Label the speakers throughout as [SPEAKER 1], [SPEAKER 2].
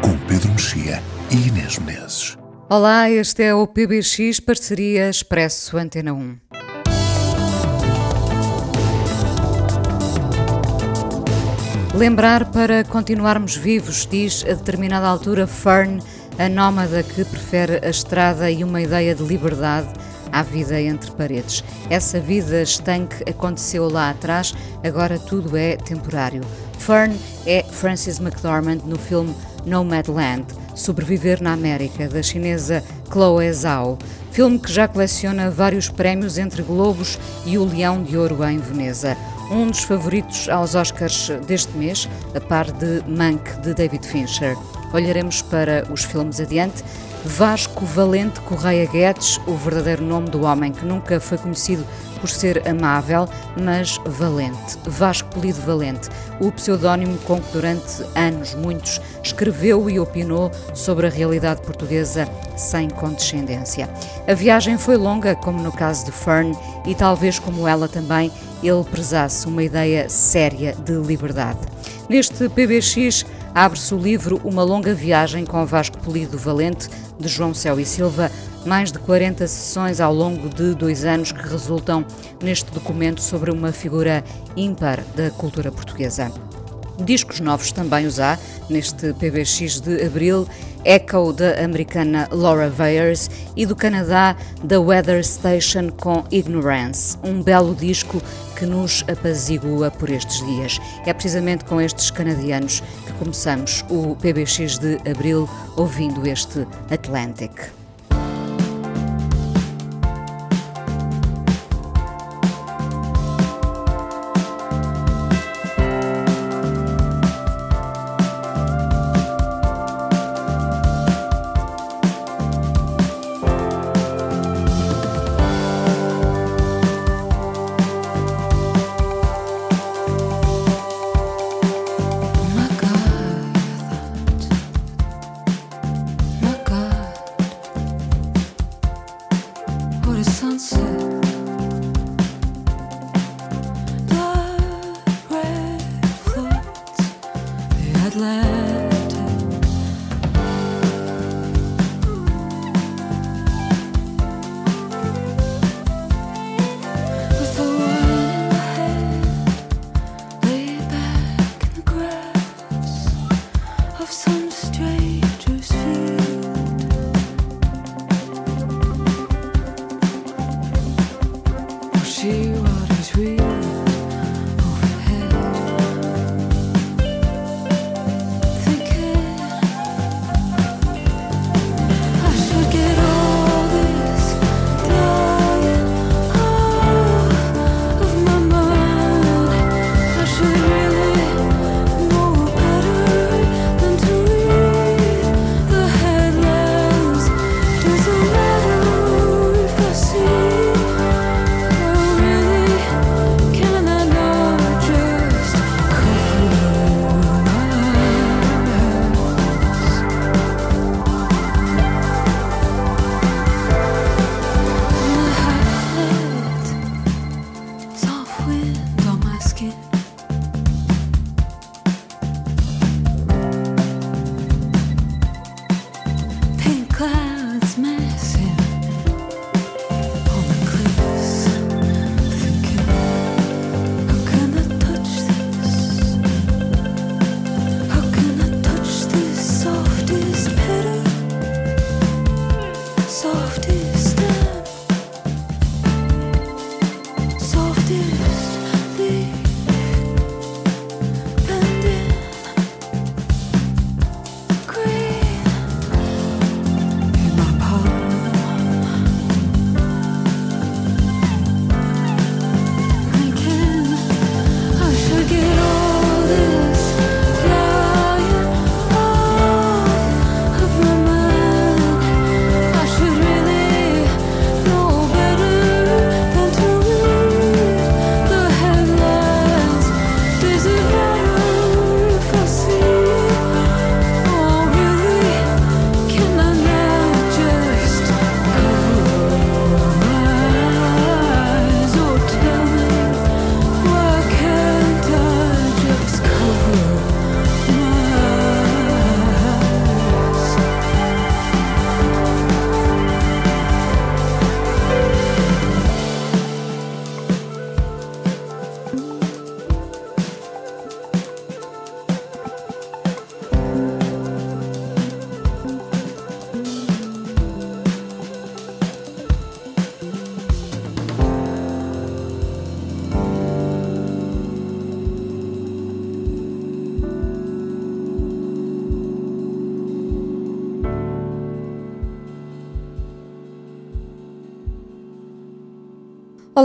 [SPEAKER 1] com Pedro Mexia e Inês Menezes.
[SPEAKER 2] Olá, este é o PBX Parceria Expresso Antena 1. Lembrar para continuarmos vivos, diz a determinada altura Fern, a nómada que prefere a estrada e uma ideia de liberdade à vida entre paredes. Essa vida estanque aconteceu lá atrás, agora tudo é temporário. Fern é Frances McDormand no filme Nomadland, Sobreviver na América, da chinesa Chloe Zhao, filme que já coleciona vários prémios entre Globos e o Leão de Ouro em Veneza. Um dos favoritos aos Oscars deste mês, a par de Mank, de David Fincher. Olharemos para os filmes adiante. Vasco Valente Correia Guedes, o verdadeiro nome do homem que nunca foi conhecido por ser amável, mas valente. Vasco Polido Valente, o pseudónimo com que durante anos muitos escreveu e opinou sobre a realidade portuguesa sem condescendência. A viagem foi longa, como no caso de Fern, e talvez como ela também, ele prezasse uma ideia séria de liberdade. Neste PBX abre-se o livro Uma Longa Viagem com Vasco Polido Valente, de João Céu e Silva, mais de 40 sessões ao longo de dois anos que resultam neste documento sobre uma figura ímpar da cultura portuguesa. Discos novos também os há, neste PBX de abril, Echo da americana Laura Veyers e do Canadá da Weather Station com Ignorance, um belo disco que nos apazigua por estes dias. É precisamente com estes canadianos que começamos o PBX de abril ouvindo este Atlantic.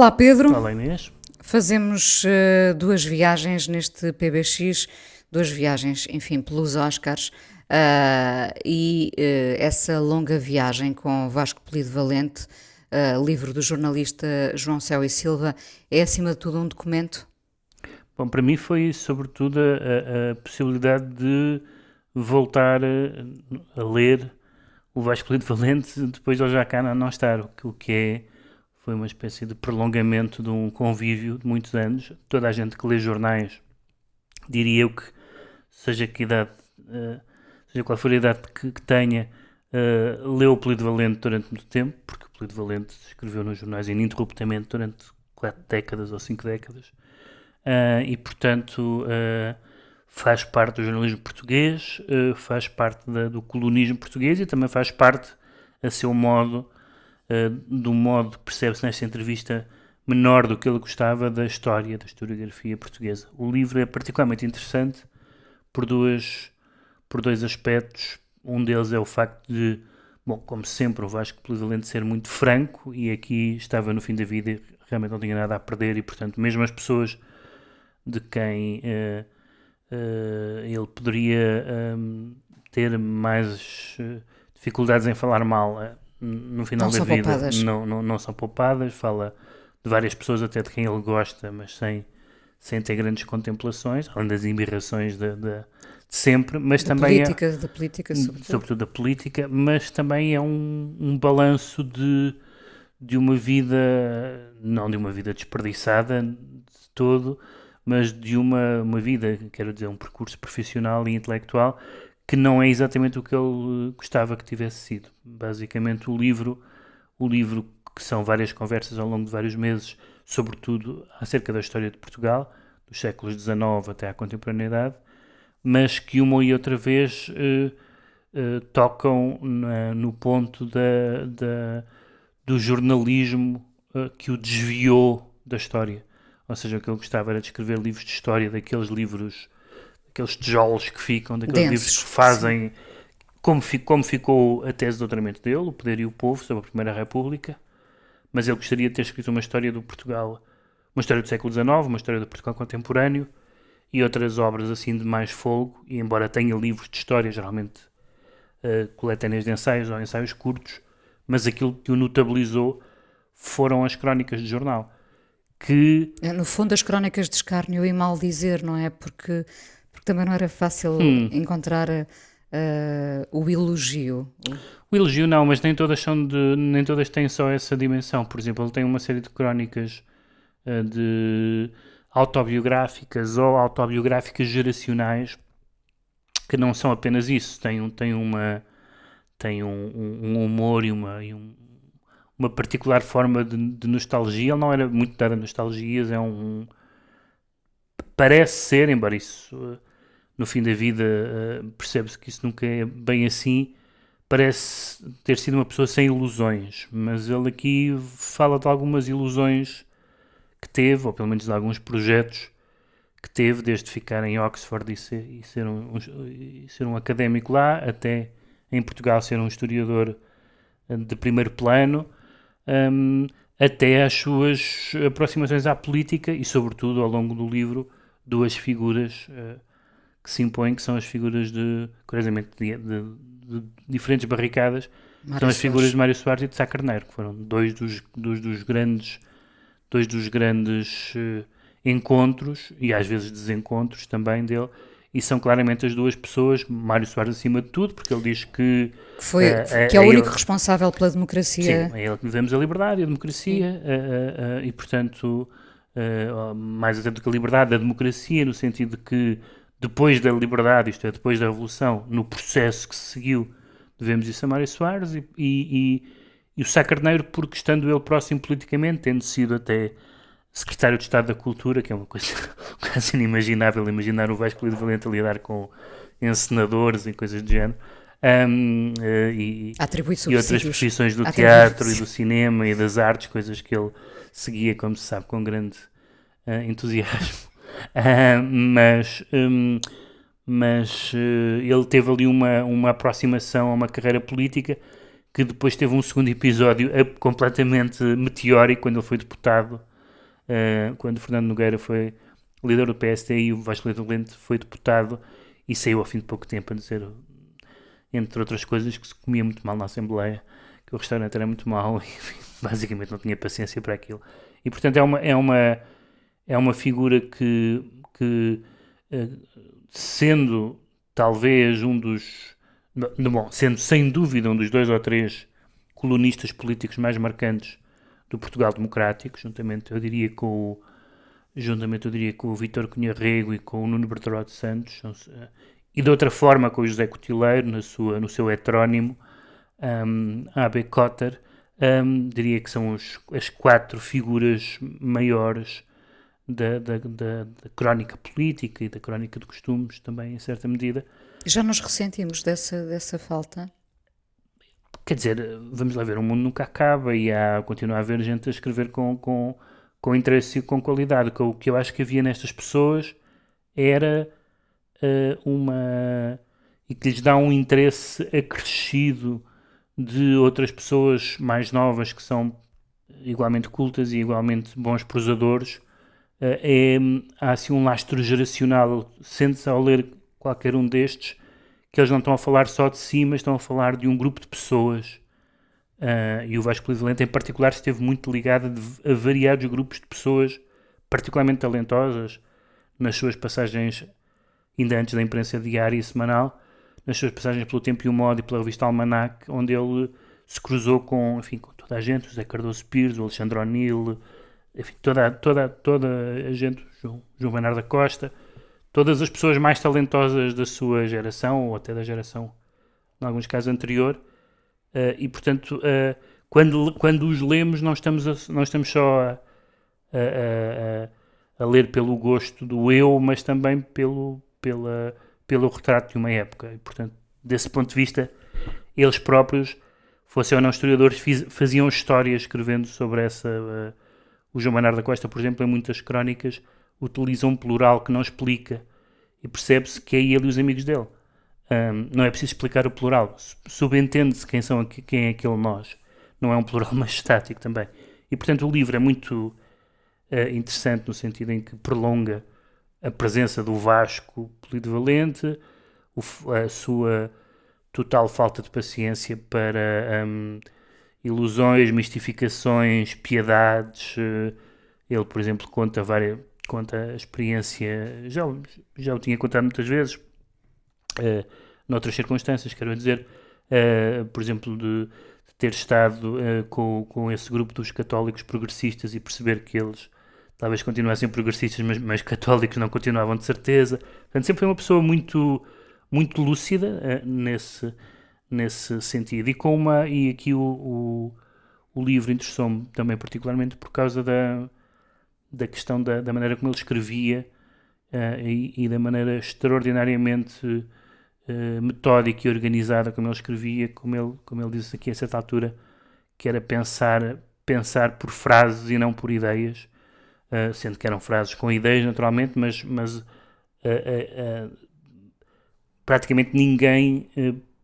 [SPEAKER 2] Olá Pedro.
[SPEAKER 3] Olá Inês.
[SPEAKER 2] Fazemos uh, duas viagens neste PBX, duas viagens, enfim, pelos Oscars. Uh, e uh, essa longa viagem com Vasco Polido Valente, livro do jornalista João Céu e Silva, é acima de tudo um documento?
[SPEAKER 3] Bom, para mim foi sobretudo a, a possibilidade de voltar a, a, ler o Vasco Polido Valente depois de ele já cá não estar, o que, o que é foi uma espécie de prolongamento de um convívio de muitos anos. Toda a gente que lê jornais, diria eu que, seja que idade, uh, seja qual for a idade que, que tenha, uh, leu o Polido Valente durante muito tempo, porque o Polido Valente escreveu nos jornais ininterruptamente durante quatro décadas ou cinco décadas, uh, e portanto faz parte do jornalismo português, faz parte da, do colonismo português e também faz parte, a seu modo, do modo que percebe-se nesta entrevista menor do que ele gostava da história, da historiografia portuguesa. O livro é particularmente interessante por, duas, por dois aspectos. Um deles é o facto de, bom, como sempre, o Vasco Polivalente ser muito franco e aqui estava no fim da vida e realmente não tinha nada a perder e, portanto, mesmo as pessoas de quem uh, uh, ele poderia um, ter mais dificuldades em falar mal, no final
[SPEAKER 2] não
[SPEAKER 3] da vida
[SPEAKER 2] não,
[SPEAKER 3] não, não são poupadas. Fala de várias pessoas, até de quem ele gosta, mas sem, sem ter grandes contemplações, além das embirrações de, de, de sempre. Mas
[SPEAKER 2] da
[SPEAKER 3] também
[SPEAKER 2] política,
[SPEAKER 3] é,
[SPEAKER 2] da política, sobretudo.
[SPEAKER 3] sobretudo da política, mas também é um, um balanço de, de uma vida, não de uma vida desperdiçada de todo, mas de uma, uma vida, quero dizer, um percurso profissional e intelectual que não é exatamente o que ele gostava que tivesse sido. Basicamente, o livro, o livro que são várias conversas ao longo de vários meses, sobretudo acerca da história de Portugal, dos séculos XIX até à contemporaneidade, mas que uma e outra vez uh, uh, tocam na, no ponto da, da do jornalismo uh, que o desviou da história. Ou seja, o que ele gostava era de escrever livros de história, daqueles livros aqueles tijolos que ficam, daqueles Densos, livros que fazem como, como, ficou a tese de doutoramento dele, O Poder e o Povo, sobre a Primeira República, mas ele gostaria de ter escrito uma história do Portugal, uma história do século XIX, uma história do Portugal contemporâneo e outras obras assim de mais fogo, e embora tenha livros de história, geralmente uh, coletâneas de ensaios ou ensaios curtos, mas aquilo que o notabilizou foram as crónicas de jornal. Que...
[SPEAKER 2] É, no fundo, as crónicas de escárnio e mal dizer, não é? Porque porque também não era fácil hum. encontrar uh, o elogio.
[SPEAKER 3] O elogio não, mas nem todas são de, nem todas têm só essa dimensão. Por exemplo, ele tem uma série de crónicas uh, de autobiográficas ou autobiográficas geracionais que não são apenas isso. Tem, tem uma tem um, um humor e uma, e um, uma particular forma de, de, nostalgia. Ele não era muito dado a nostalgias, é um. Parece ser, embora isso no fim da vida uh, percebe-se que isso nunca é bem assim. Parece ter sido uma pessoa sem ilusões, mas ele aqui fala de algumas ilusões que teve, ou pelo menos de alguns projetos que teve, desde ficar em Oxford e ser, e ser, um, um, e ser um académico lá, até em Portugal ser um historiador eh, de primeiro plano, um, até às suas aproximações à política e, sobretudo, ao longo do livro, duas figuras. Uh, que se impõem, que são as figuras de, curiosamente, de, de, de diferentes barricadas, Mário são as figuras de Mário Soares e de Sá Carneiro, que foram dois dos, dos, dos grandes, dois dos grandes uh, encontros, e às vezes desencontros também dele, e são claramente as duas pessoas, Mário Soares acima de tudo, porque ele diz que...
[SPEAKER 2] Foi, uh, que é o único ele, responsável pela democracia.
[SPEAKER 3] Sim, é ele que vivemos a liberdade e a democracia, uh, e portanto, mais até do que a liberdade, a democracia, no sentido de que depois da liberdade, isto é, depois da Revolução, no processo que se seguiu, devemos isso a Mário Soares e, e, e o Sá Carneiro, porque estando ele próximo politicamente, tendo sido até secretário de Estado da Cultura, que é uma coisa quase inimaginável, imaginar o Vasco Lido Valente a lidar com encenadores e coisas do género. Um, uh, e, e, outras profissões do teatro e do cinema e das artes, coisas que ele seguia, como se sabe, com grande uh, entusiasmo. Mas um, mas uh, ele teve ali uma, uma aproximação a uma carreira política que depois teve um segundo episódio completamente meteórico quando ele foi deputado, uh, quando Fernando Nogueira foi líder do PSD e o Vasco Leite foi deputado e saiu ao fim de pouco tempo a dizer, entre outras coisas, que se comia muito mal na Assembleia, que o restaurante era muito mau e basicamente não tinha paciência para aquilo. E portanto é uma, é uma, é uma figura que, que uh, sendo talvez um dos bom, sendo sem dúvida um dos dois ou três colonistas políticos mais marcantes do Portugal Democrático, juntamente, eu diria, com o, juntamente, eu diria, com o Vítor Cunha Rego e com o Nuno Bertoldo Santos, eh, e de outra forma com o José Cotileiro, na sua, no seu heterónimo, um, A.B. Cotter, um, diria que são os, as quatro figuras maiores da, da, da, da, crónica política e da crónica de costumes, também, em certa medida,
[SPEAKER 2] já nos ressentimos dessa, dessa falta?
[SPEAKER 3] Quer dizer, vamos lá ver, o mundo nunca acaba e há, continua a haver gente a escrever com, com, com interesse e com qualidade. O que eu acho que havia nestas pessoas era uh, uma. e que lhes dá um interesse acrescido de outras pessoas mais novas que são igualmente cultas e igualmente bons prosadores. Uh, é, há assim um lastro geracional. Sente-se ao ler qualquer um destes, que eles não estão a falar só de si, mas estão a falar de um grupo de pessoas. Uh, e o Vasco Polivalente, em particular, esteve muito ligado a, a variados grupos de pessoas particularmente talentosas nas suas passagens, ainda antes da imprensa diária e semanal, nas suas passagens pelo Tempo e o Modo e pela revista Almanac, onde ele se cruzou com, enfim, com toda a gente, o José Cardoso Pires, o Alexandre O'Neill, enfim, toda, toda, toda a gente, João, João Bernardo da Costa, todas as pessoas mais talentosas da sua geração, ou até da geração, em alguns casos, anterior, uh, e portanto, uh, quando, quando os lemos, não estamos, a, não estamos só a, a, a, ler pelo gosto do eu, mas também pelo, pela, pelo retrato de uma época. E, portanto, desse ponto de vista, eles próprios, fossem ou não historiadores, fiz, faziam histórias escrevendo sobre essa. O João Manar da Costa, por exemplo, em muitas crónicas, utiliza um plural que não explica e percebe-se que é ele e os amigos dele. Um, não é preciso explicar o plural, subentende-se quem, são, quem é aquele nós. Não é um plural estático também. E portanto o livro é muito uh, interessante no sentido em que prolonga a presença do Vasco polivalente, a sua total falta de paciência para um, ilusões, mistificações, piedades. Uh, ele, por exemplo, conta várias conta a experiência, já, já o tinha contado muitas vezes, uh, noutras circunstâncias, quero dizer, uh, por exemplo, de, de ter estado uh, com, com esse grupo dos católicos progressistas e perceber que eles talvez continuassem progressistas, mas, mas católicos não continuavam de certeza. Portanto, sempre foi uma pessoa muito, muito lúcida uh, nesse, nesse sentido. E, com uma, e aqui o, o, o livro interessou-me também particularmente por causa da da questão da, da maneira como ele escrevia uh, e, e, da maneira extraordinariamente uh, metódica e organizada como ele escrevia, como ele, como ele disse aqui a certa altura, que era pensar, pensar por frases e não por ideias, uh, sendo que eram frases com ideias naturalmente, mas, mas praticamente ninguém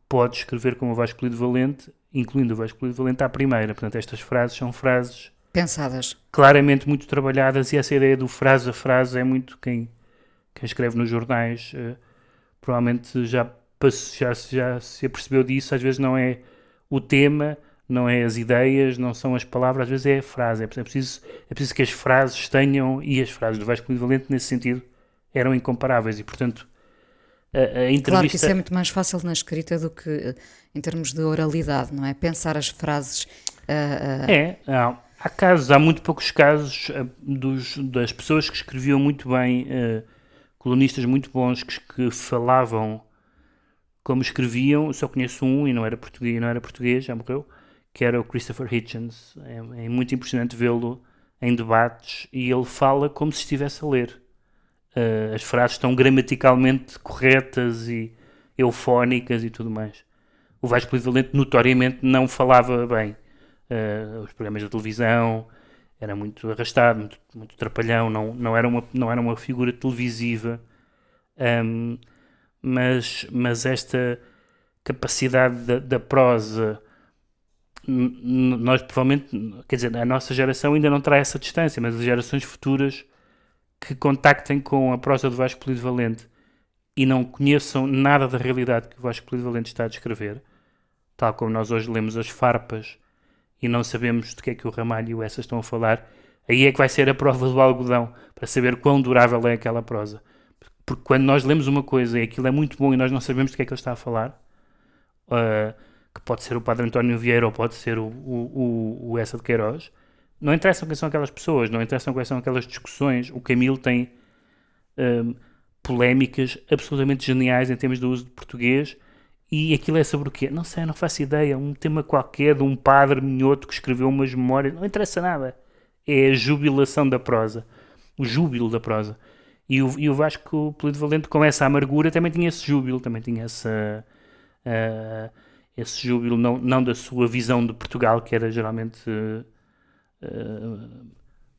[SPEAKER 3] pode escrever como o Vasco Valente, incluindo o Vasco Valente à primeira. Portanto, estas frases são frases
[SPEAKER 2] pensadas.
[SPEAKER 3] Claramente muito trabalhadas e essa ideia do frase a frase é muito quem, quem escreve nos jornais uh, provavelmente já, já, já se apercebeu disso, às vezes não é o tema, não é as ideias, não são as palavras, às vezes é a frase. É preciso, é preciso que as frases tenham, e as frases do Vasco Valente nesse sentido eram incomparáveis e portanto a, a entrevista...
[SPEAKER 2] Claro que isso é muito mais fácil na escrita do que eh, em termos de oralidade, não é? Pensar as frases...
[SPEAKER 3] Uh, uh... É, não Há casos, há muito poucos casos dos, das pessoas que escreviam muito bem, uh, colunistas muito bons que, que, falavam como escreviam. Eu só conheço um e não era português, não era português, já morreu, que era o Christopher Hitchens. É, é muito impressionante vê-lo em debates e ele fala como se estivesse a ler. Uh, as frases estão gramaticalmente corretas e eufónicas e tudo mais. O Vasco Polivalente notoriamente não falava bem uh, os programas de televisão, era muito arrastado, muito, muito trapalhão, não, não, era uma, não era uma figura televisiva, um, mas, mas esta capacidade da, da prosa nós provavelmente, quer dizer, a nossa geração ainda não terá essa distância, mas as gerações futuras que contactem com a prosa do Vasco Polivalente e não conheçam nada da realidade que o Vasco Polivalente está a descrever, tal como nós hoje lemos as farpas e não sabemos de que é que o Ramalho e o Essa estão a falar, aí é que vai ser a prova do algodão para saber quão durável é aquela prosa. Porque quando nós lemos uma coisa e aquilo é muito bom e nós não sabemos de que é que ele está a falar, uh, que pode ser o Padre António Vieira ou pode ser o, o, o, o Essa de Queiroz, não interessam quem são aquelas pessoas, não interessam quais são aquelas discussões. O Camilo tem um, polémicas absolutamente geniais em termos do uso de português e aquilo é sobre o quê? Não sei, não faço ideia. Um tema qualquer de um padre minhoto que escreveu umas memórias, não interessa nada. É a jubilação da prosa, o júbilo da prosa. E o, e o Vasco Polido Valente, com essa amargura, também tinha esse júbilo, também tinha essa. Uh, esse júbilo, não, não da sua visão de Portugal, que era geralmente uh, uh,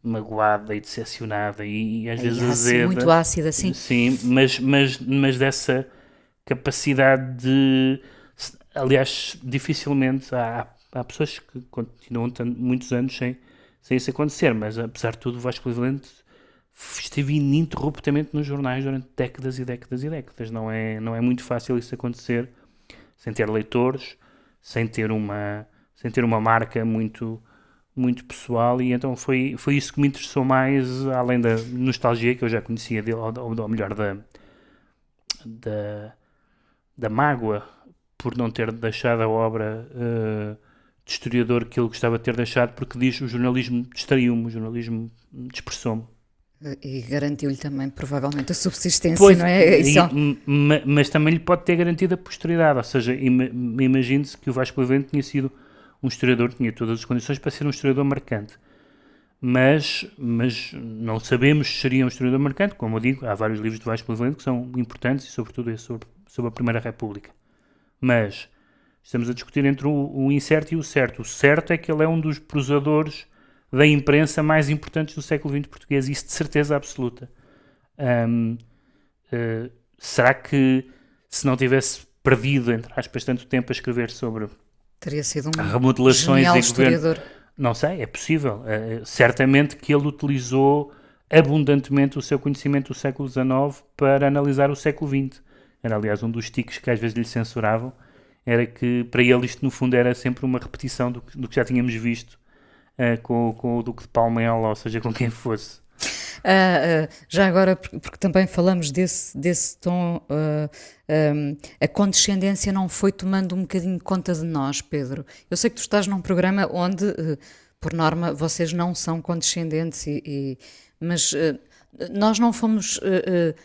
[SPEAKER 3] magoada e decepcionada e, e às vezes azeda.
[SPEAKER 2] Muito ácida, sim.
[SPEAKER 3] Sim, mas, mas, mas dessa capacidade de. Aliás, dificilmente há, há pessoas que continuam muitos anos sem, sem isso acontecer, mas apesar de tudo, o Vasco Cleveland esteve ininterruptamente nos jornais durante décadas e décadas e décadas. Não é, não é muito fácil isso acontecer sem ter leitores, sem ter uma, sem ter uma marca muito, muito pessoal. E então foi, foi isso que me interessou mais, além da nostalgia que eu já conhecia dele, ou, ou melhor, da, da, da mágoa por não ter deixado a obra uh, de historiador que ele gostava de ter deixado, porque diz o jornalismo distraiu-me, o jornalismo dispersou-me.
[SPEAKER 2] E garantiu-lhe também, provavelmente, a subsistência, pois, não é?
[SPEAKER 3] E, mas também lhe pode ter garantido a posteridade. Ou seja, imagine-se que o Vasco Levente tinha sido um historiador, tinha todas as condições para ser um historiador marcante. Mas, mas não sabemos se seria um historiador marcante. Como eu digo, há vários livros de Vasco Levente que são importantes, e sobretudo esse sobre, sobre a Primeira República. Mas estamos a discutir entre o, o incerto e o certo. O certo é que ele é um dos prosadores da imprensa mais importantes do século XX português, isso de certeza absoluta. Um, uh, eh, será que se não tivesse perdido, entre aspas, tanto tempo a escrever sobre
[SPEAKER 2] Teria sido um
[SPEAKER 3] remodelações
[SPEAKER 2] genial historiador.
[SPEAKER 3] Não sei, é possível. Uh, certamente que ele utilizou abundantemente o seu conhecimento do século XIX para analisar o século XX. Era, aliás, um dos tiques que às vezes lhe censuravam, era que para ele isto, no fundo, era sempre uma repetição do que, do que já tínhamos visto uh, com, com o Duque de Palmela, ou seja, com quem fosse.
[SPEAKER 2] Uh, uh, já agora, porque, porque, também falamos desse, desse tom, uh, um, a condescendência não foi tomando um bocadinho conta de nós, Pedro. Eu sei que tu estás num programa onde, por norma, vocês não são condescendentes, e, e mas nós não fomos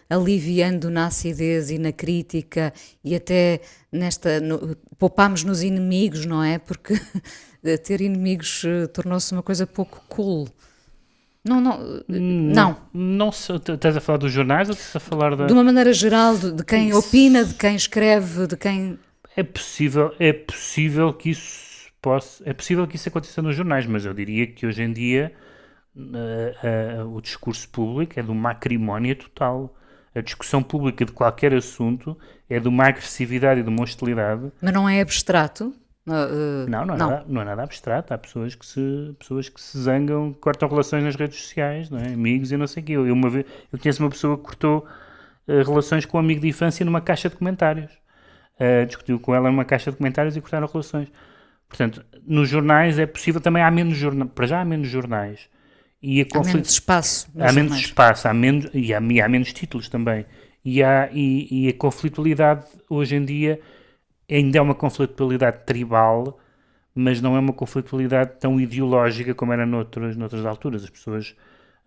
[SPEAKER 2] aliviando na acidez e na crítica e até nesta. No, poupámos nos inimigos, não é? Porque ter inimigos uh, tornou-se uma coisa pouco cool. Não, não, não.
[SPEAKER 3] Não, estás a falar dos jornais ou estás a falar da...
[SPEAKER 2] De uma maneira geral, de, de quem isso. opina, de quem escreve, de quem...
[SPEAKER 3] É possível, é possível que isso possa, é possível que isso aconteça nos jornais, mas eu diria que hoje em dia uh, uh, o discurso público é de uma acrimónia total. A discussão pública de qualquer assunto é de uma agressividade e de uma hostilidade.
[SPEAKER 2] Mas não é abstrato?
[SPEAKER 3] Uh, não, não é, não. Nada, não é nada abstrato. Há pessoas que se, pessoas que se zangam, cortam relações nas redes sociais, não é? amigos e não sei o quê. Eu, uma vez, eu conheço uma pessoa que cortou uh, relações com um amigo de infância numa caixa de comentários. Discutiu com ela numa caixa de comentários e cortaram relações. Portanto, nos jornais é possível, também há menos jornais, para já há menos jornais.
[SPEAKER 2] E a conflito, há menos espaço.
[SPEAKER 3] Há menos jornais. espaço, há menos, e, há, e há menos títulos também. E, há, e, e a conflitualidade hoje em dia ainda é uma conflitualidade tribal, mas não é uma conflitualidade tão ideológica como era noutras, noutras alturas. As pessoas,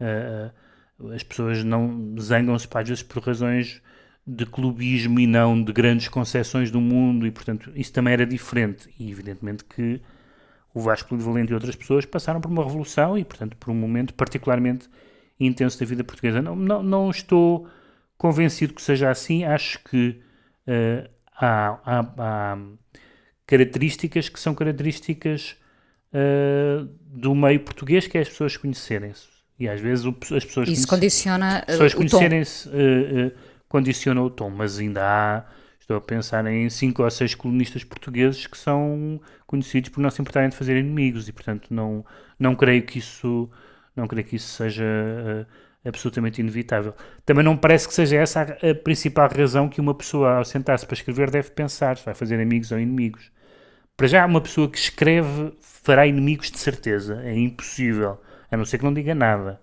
[SPEAKER 3] uh, as pessoas não zangam-se, às vezes, por razões de clubismo e não de grandes concepções do mundo, e portanto isso também era diferente. E evidentemente que o Vasco de Valente e outras pessoas passaram por uma revolução e, portanto, por um momento particularmente intenso da vida portuguesa. Não, não, não estou convencido que seja assim, acho que. Uh, há, há, há características que são características uh, do meio português, que é as pessoas conhecerem-se. E às vezes o, as pessoas,
[SPEAKER 2] Isso condiciona
[SPEAKER 3] as pessoas conhecerem-se uh, condiciona o tom, mas ainda há Estou a pensar em cinco ou seis colunistas portugueses que são conhecidos por não se importarem de fazer inimigos e, portanto, não, não creio que isso não creio que isso seja uh, absolutamente inevitável. Também não parece que seja essa a, a principal razão que uma pessoa, ao sentar-se para escrever, deve pensar se vai fazer amigos ou inimigos. Para já, uma pessoa que escreve fará inimigos de certeza. É impossível. A não ser que não diga nada.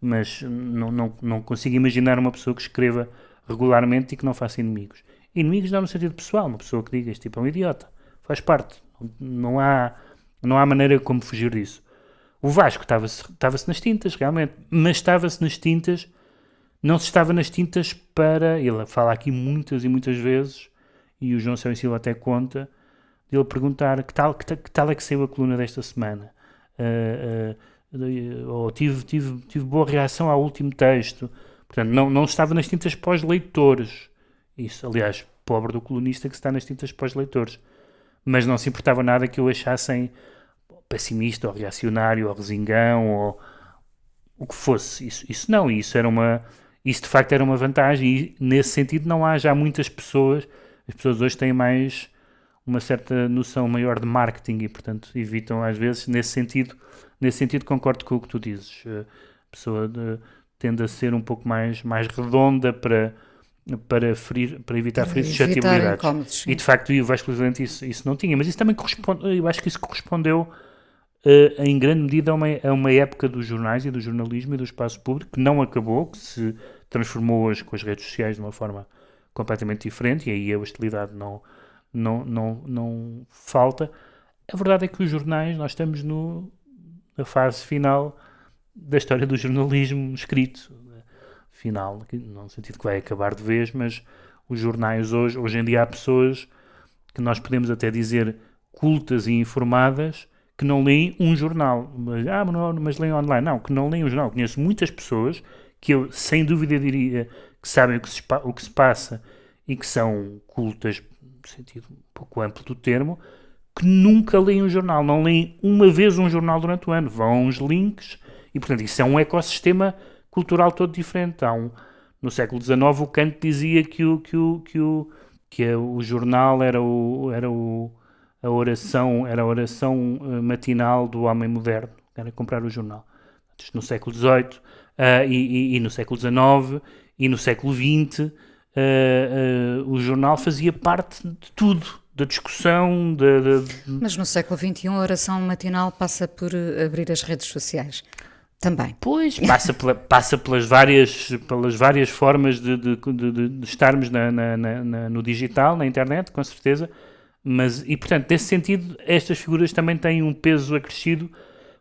[SPEAKER 3] Mas não, não, não consigo imaginar uma pessoa que escreva regularmente e que não faça inimigos. Inimigos não no sentido pessoal. Uma pessoa que diga este tipo é um idiota. Faz parte. Não há, não há maneira como fugir disso. O Vasco estava-se estava nas tintas, realmente, mas estava-se nas tintas, não se estava nas tintas para. Ele fala aqui muitas e muitas vezes, e o João e Silva até conta, de ele perguntar que tal, que, que, tal é que saiu a coluna desta semana. Uh, uh, ou tive, tive, tive boa reação ao último texto. Portanto, não, não estava nas tintas pós-leitores. Isso, aliás, pobre do colunista que está nas tintas pós-leitores. Mas não se importava nada que o achassem pessimista ou reacionário ou resingão ou o que fosse. Isso, isso não, isso era uma. Isso de facto era uma vantagem e nesse sentido não há já muitas pessoas. As pessoas hoje têm mais uma certa noção maior de marketing e portanto evitam às vezes nesse sentido nesse sentido concordo com o que tu dizes a pessoa de, tende a ser um pouco mais mais redonda para para, ferir, para evitar ferir suscetibilidades. E de facto o Vasco Presidente isso, isso não tinha, mas isso também corresponde, eu acho que isso correspondeu uh, em grande medida a uma, a uma época dos jornais e do jornalismo e do espaço público que não acabou, que se transformou hoje com as redes sociais de uma forma completamente diferente e aí a hostilidade não, não, não, não falta. A verdade é que os jornais, nós estamos no, na fase final da história do jornalismo escrito. Final, no sentido que vai acabar de vez, mas os jornais hoje, hoje em dia há pessoas que nós podemos até dizer cultas e informadas que não leem um jornal. Mas, ah, mas, leem online. Não, que não leem um jornal. Conheço muitas pessoas que eu, sem dúvida, diria que sabem o que se, o que se passa e que são cultas, no sentido um pouco amplo do termo, que nunca leem um jornal. Não leem uma vez um jornal durante o ano. Vão uns links e, portanto, isso é um ecossistema cultural todo diferente. Há um, no século XIX, o Kant dizia que o, que o, que o, que o jornal era o, era o a oração era a oração uh, matinal do homem moderno, era comprar o jornal. No século XVIII uh, e, e, e, no século XIX e no século XX, uh, o jornal fazia parte de tudo, da discussão. De, de...
[SPEAKER 2] Mas no século XXI a oração matinal passa por abrir as redes sociais. Também.
[SPEAKER 3] Pois, passa, pela, passa pelas, várias, pelas várias formas de, de estarmos na, na, na, no digital, na internet, com certeza. Mas, e portanto, nesse sentido, estas figuras também têm um peso acrescido,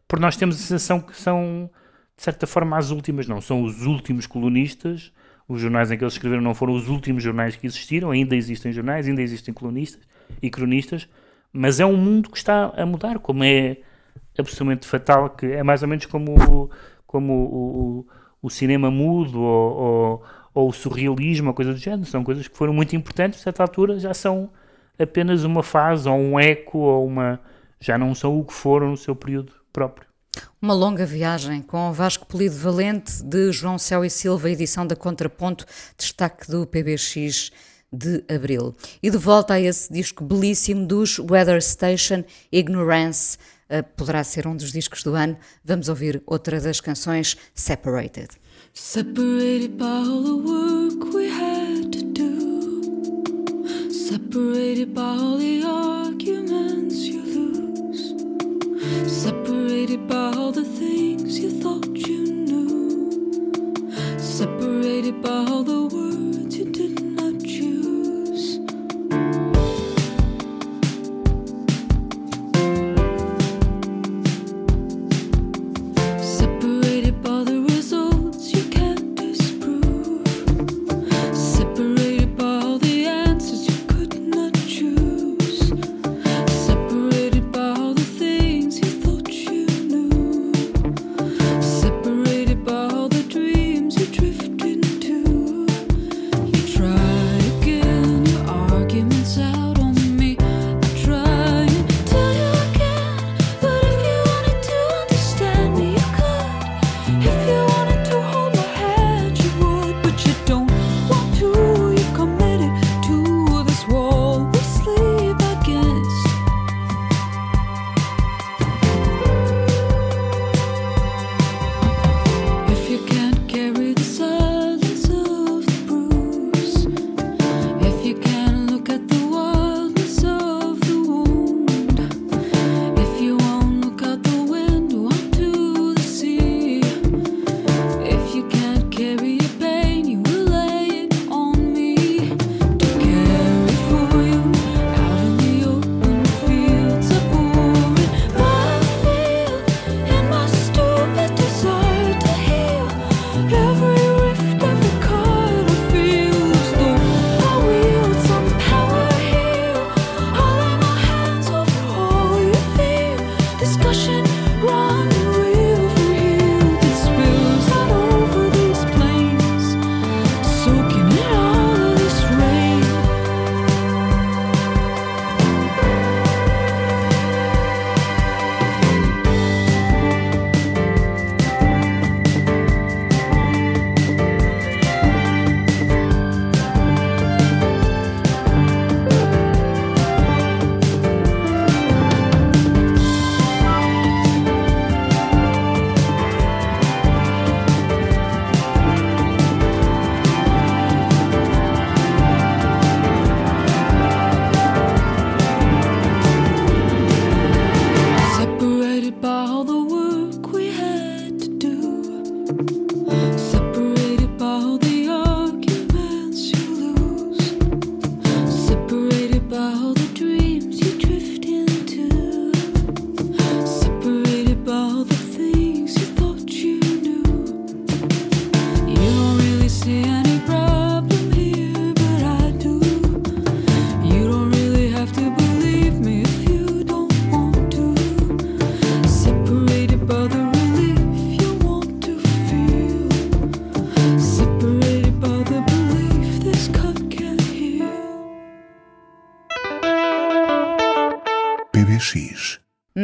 [SPEAKER 3] porque nós temos a sensação que são, de certa forma, as últimas, não, são os últimos colunistas. Os jornais em que eles escreveram não foram os últimos jornais que existiram, ainda existem jornais, ainda existem colunistas e cronistas, mas é um mundo que está a mudar, como é absolutamente fatal, que é mais ou menos como, como o, o, o cinema mudo ou, ou, ou o surrealismo, a coisa do género. São coisas que foram muito importantes, a certa altura já são apenas uma fase ou um eco ou uma. já não são o que foram no seu período próprio.
[SPEAKER 2] Uma longa viagem com Vasco Polido Valente, de João Céu e Silva, edição da Contraponto, destaque do PBX de abril. E de volta a esse disco belíssimo dos Weather Station, Ignorance, uh, poderá ser um dos discos do ano. Vamos ouvir outra das canções, Separated. Separated by all the work we had. Separated by all the arguments you lose. Separated by all the things you thought you knew. Separated by all the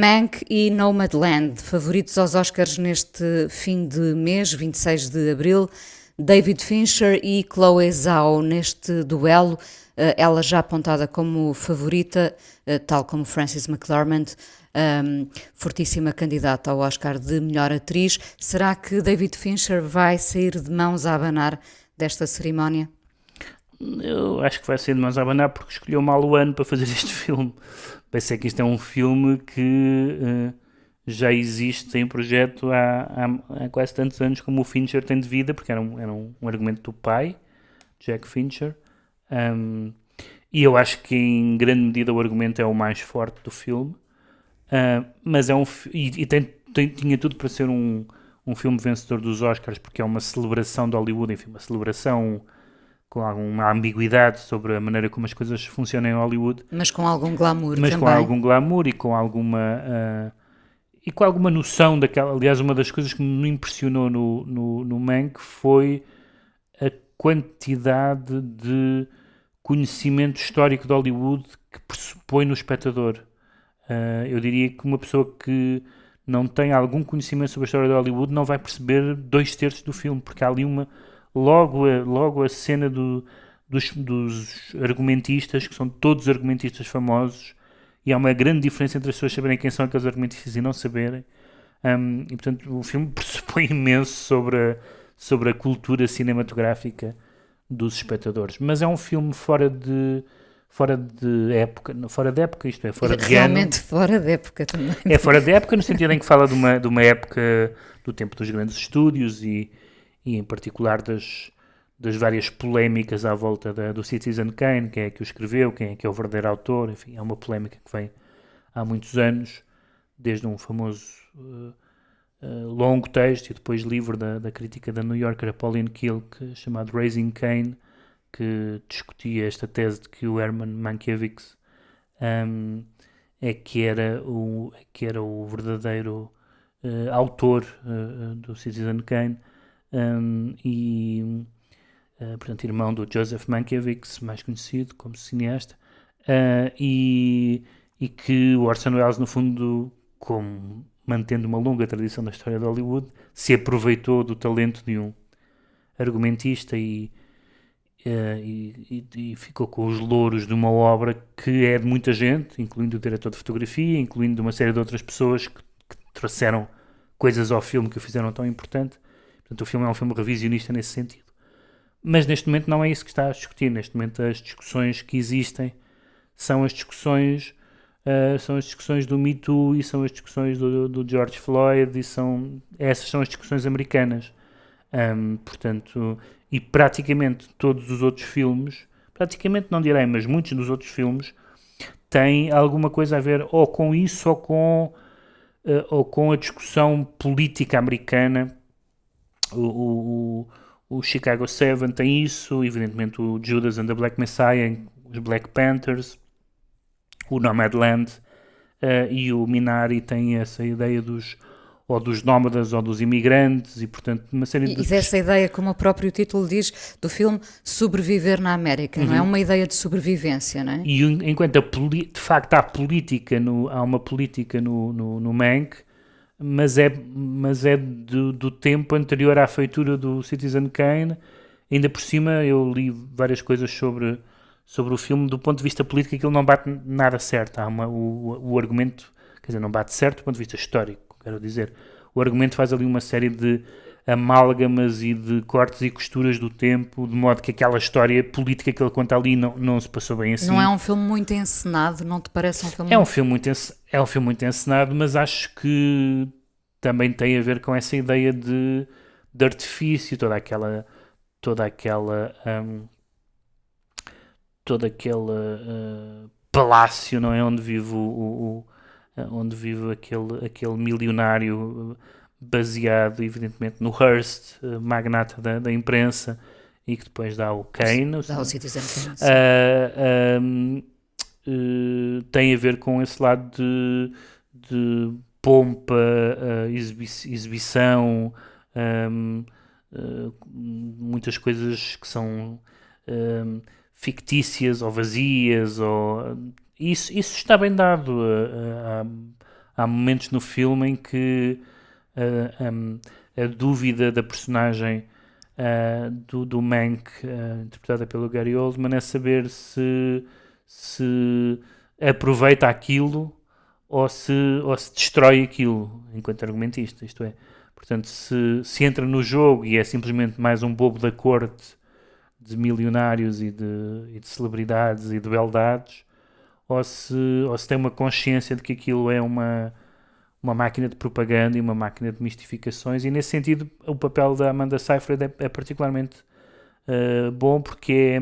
[SPEAKER 2] Mank e Nomadland, favoritos aos Oscars neste fim de mês, 26 de abril. David Fincher e Chloe Zhao neste duelo, eh, ela já apontada como favorita, eh, tal como Frances McDormand, um, fortíssima candidata ao Oscar de melhor atriz. Será que David Fincher vai sair de mãos a abanar desta cerimónia?
[SPEAKER 3] Eu acho que vai sair de mãos a abanar porque escolheu mal o ano para fazer este filme. Pensei que isto é um filme que uh, já existe em projeto há, há, há, quase tantos anos como o Fincher tem de vida, porque era um, era um, um argumento do pai, Jack Fincher. Um, e eu acho que em grande medida o argumento é o mais forte do filme. Uh, mas é um. E, e tem, tem, tinha tudo para ser um, um filme vencedor dos Oscars, porque é uma celebração de Hollywood, enfim, uma celebração com alguma ambiguidade sobre a maneira como as coisas funcionam em Hollywood.
[SPEAKER 2] Mas com algum glamour
[SPEAKER 3] Mas
[SPEAKER 2] também.
[SPEAKER 3] com algum glamour e com alguma... Uh, e com alguma noção daquela... Aliás, uma das coisas que me impressionou no, no, no Mank foi a quantidade de conhecimento histórico de Hollywood que pressupõe no espectador. Uh, eu diria que uma pessoa que não tem algum conhecimento sobre a história de Hollywood não vai perceber dois terços do filme, porque há ali uma logo a, logo a cena do, dos, dos argumentistas, que são todos argumentistas famosos, e há uma grande diferença entre as pessoas saberem quem são aqueles argumentistas e não saberem. Um, e portanto, o filme pressupõe imenso sobre a, sobre a cultura cinematográfica dos espectadores. Mas é um filme fora de fora de época, fora de época, isto é, fora de
[SPEAKER 2] Realmente ano. fora de época também.
[SPEAKER 3] É fora de época no sentido em que fala de uma, de uma época do tempo dos grandes estúdios e, e em particular das, das várias polémicas à volta da, do Citizen Kane, quem é que o escreveu, quem é que é o verdadeiro autor, enfim, é uma polémica que vem há muitos anos, desde um famoso uh, uh, longo texto e depois livro da, da crítica da New Yorker, Pauline que, chamado Raising Kane, que discutia esta tese de que o Herman Mankiewicz um, é que era o, é que era o verdadeiro uh, autor do Citizen Kane um, e, uh, portanto, irmão do Joseph Mankiewicz, mais conhecido como cineasta, uh, e, e que o Orson Welles, no fundo, como mantendo uma longa tradição da história de Hollywood, se aproveitou do talento de um argumentista e, uh, e, e, ficou com os louros de uma obra que é de muita gente, incluindo o diretor de fotografia, incluindo uma série de outras pessoas que, que trouxeram coisas ao filme que o fizeram tão importante. Portanto, o filme é um filme revisionista nesse sentido. Mas neste momento não é isso que está a discutir. Neste momento as discussões que existem são as discussões uh, são as discussões do Me Too e são as discussões do, do George Floyd e são essas são as discussões americanas. Um, portanto, e praticamente todos os outros filmes, praticamente não direi, mas muitos dos outros filmes têm alguma coisa a ver ou com isso ou com, uh, ou com a discussão política americana o, o, o Chicago 7 tem isso, evidentemente o Judas and the Black Messiah, os Black Panthers, o Nomadland uh, e o Minari tem essa ideia dos ou dos nómadas ou dos imigrantes e portanto uma série de...
[SPEAKER 2] E essa ideia, como o próprio título diz, do filme Sobreviver na América, uhum. não é? Uhum. Uma ideia de sobrevivência, não é?
[SPEAKER 3] E enquanto a de facto há política, no, há uma política no, no, no Mank, mas é, mas é do, do, tempo anterior à feitura do Citizen Kane. Ainda por cima, eu li várias coisas sobre, sobre o filme. Do ponto de vista político, aquilo não bate nada certo. Há uma, o, o argumento, quer dizer, não bate certo do ponto de vista histórico, quero dizer. O argumento faz ali uma série de amálgamas e de cortes e costuras do tempo, de modo que aquela história política que ele conta ali não, não se passou bem assim.
[SPEAKER 2] Não é um filme muito encenado, não te parece um filme
[SPEAKER 3] É
[SPEAKER 2] um
[SPEAKER 3] filme muito é um filme muito encenado, mas acho que também tem a ver com essa ideia de, de artifício, toda aquela toda aquela um, todo aquele uh, palácio, não é onde vive o, o, o onde vive aquele aquele milionário baseado, evidentemente, no Hearst, eh, magnata da, da, imprensa, e que depois dá o Kane.
[SPEAKER 2] Dá o Citizen Kane.
[SPEAKER 3] Uh, um, uh, tem a ver com esse lado de, de pompa, uh, exibi exibição, um, muitas coisas que são um, fictícias ou vazias, ou, Isso, isso está bem dado. Uh, uh, há, momentos no filme em que uh, um, a dúvida da personagem do, do Mank, interpretada pelo Gary Oldman, é saber se, se aproveita aquilo ou se, ou se destrói aquilo enquanto argumentista. Isto é, portanto, se, se entra no jogo e é simplesmente mais um bobo da corte de milionários e de, e de celebridades e de beldades ou se, ou se tem uma consciência de que aquilo é uma, uma máquina de propaganda e uma máquina de mistificações, e nesse sentido o papel da Amanda Seyfried é, é particularmente uh, bom porque é,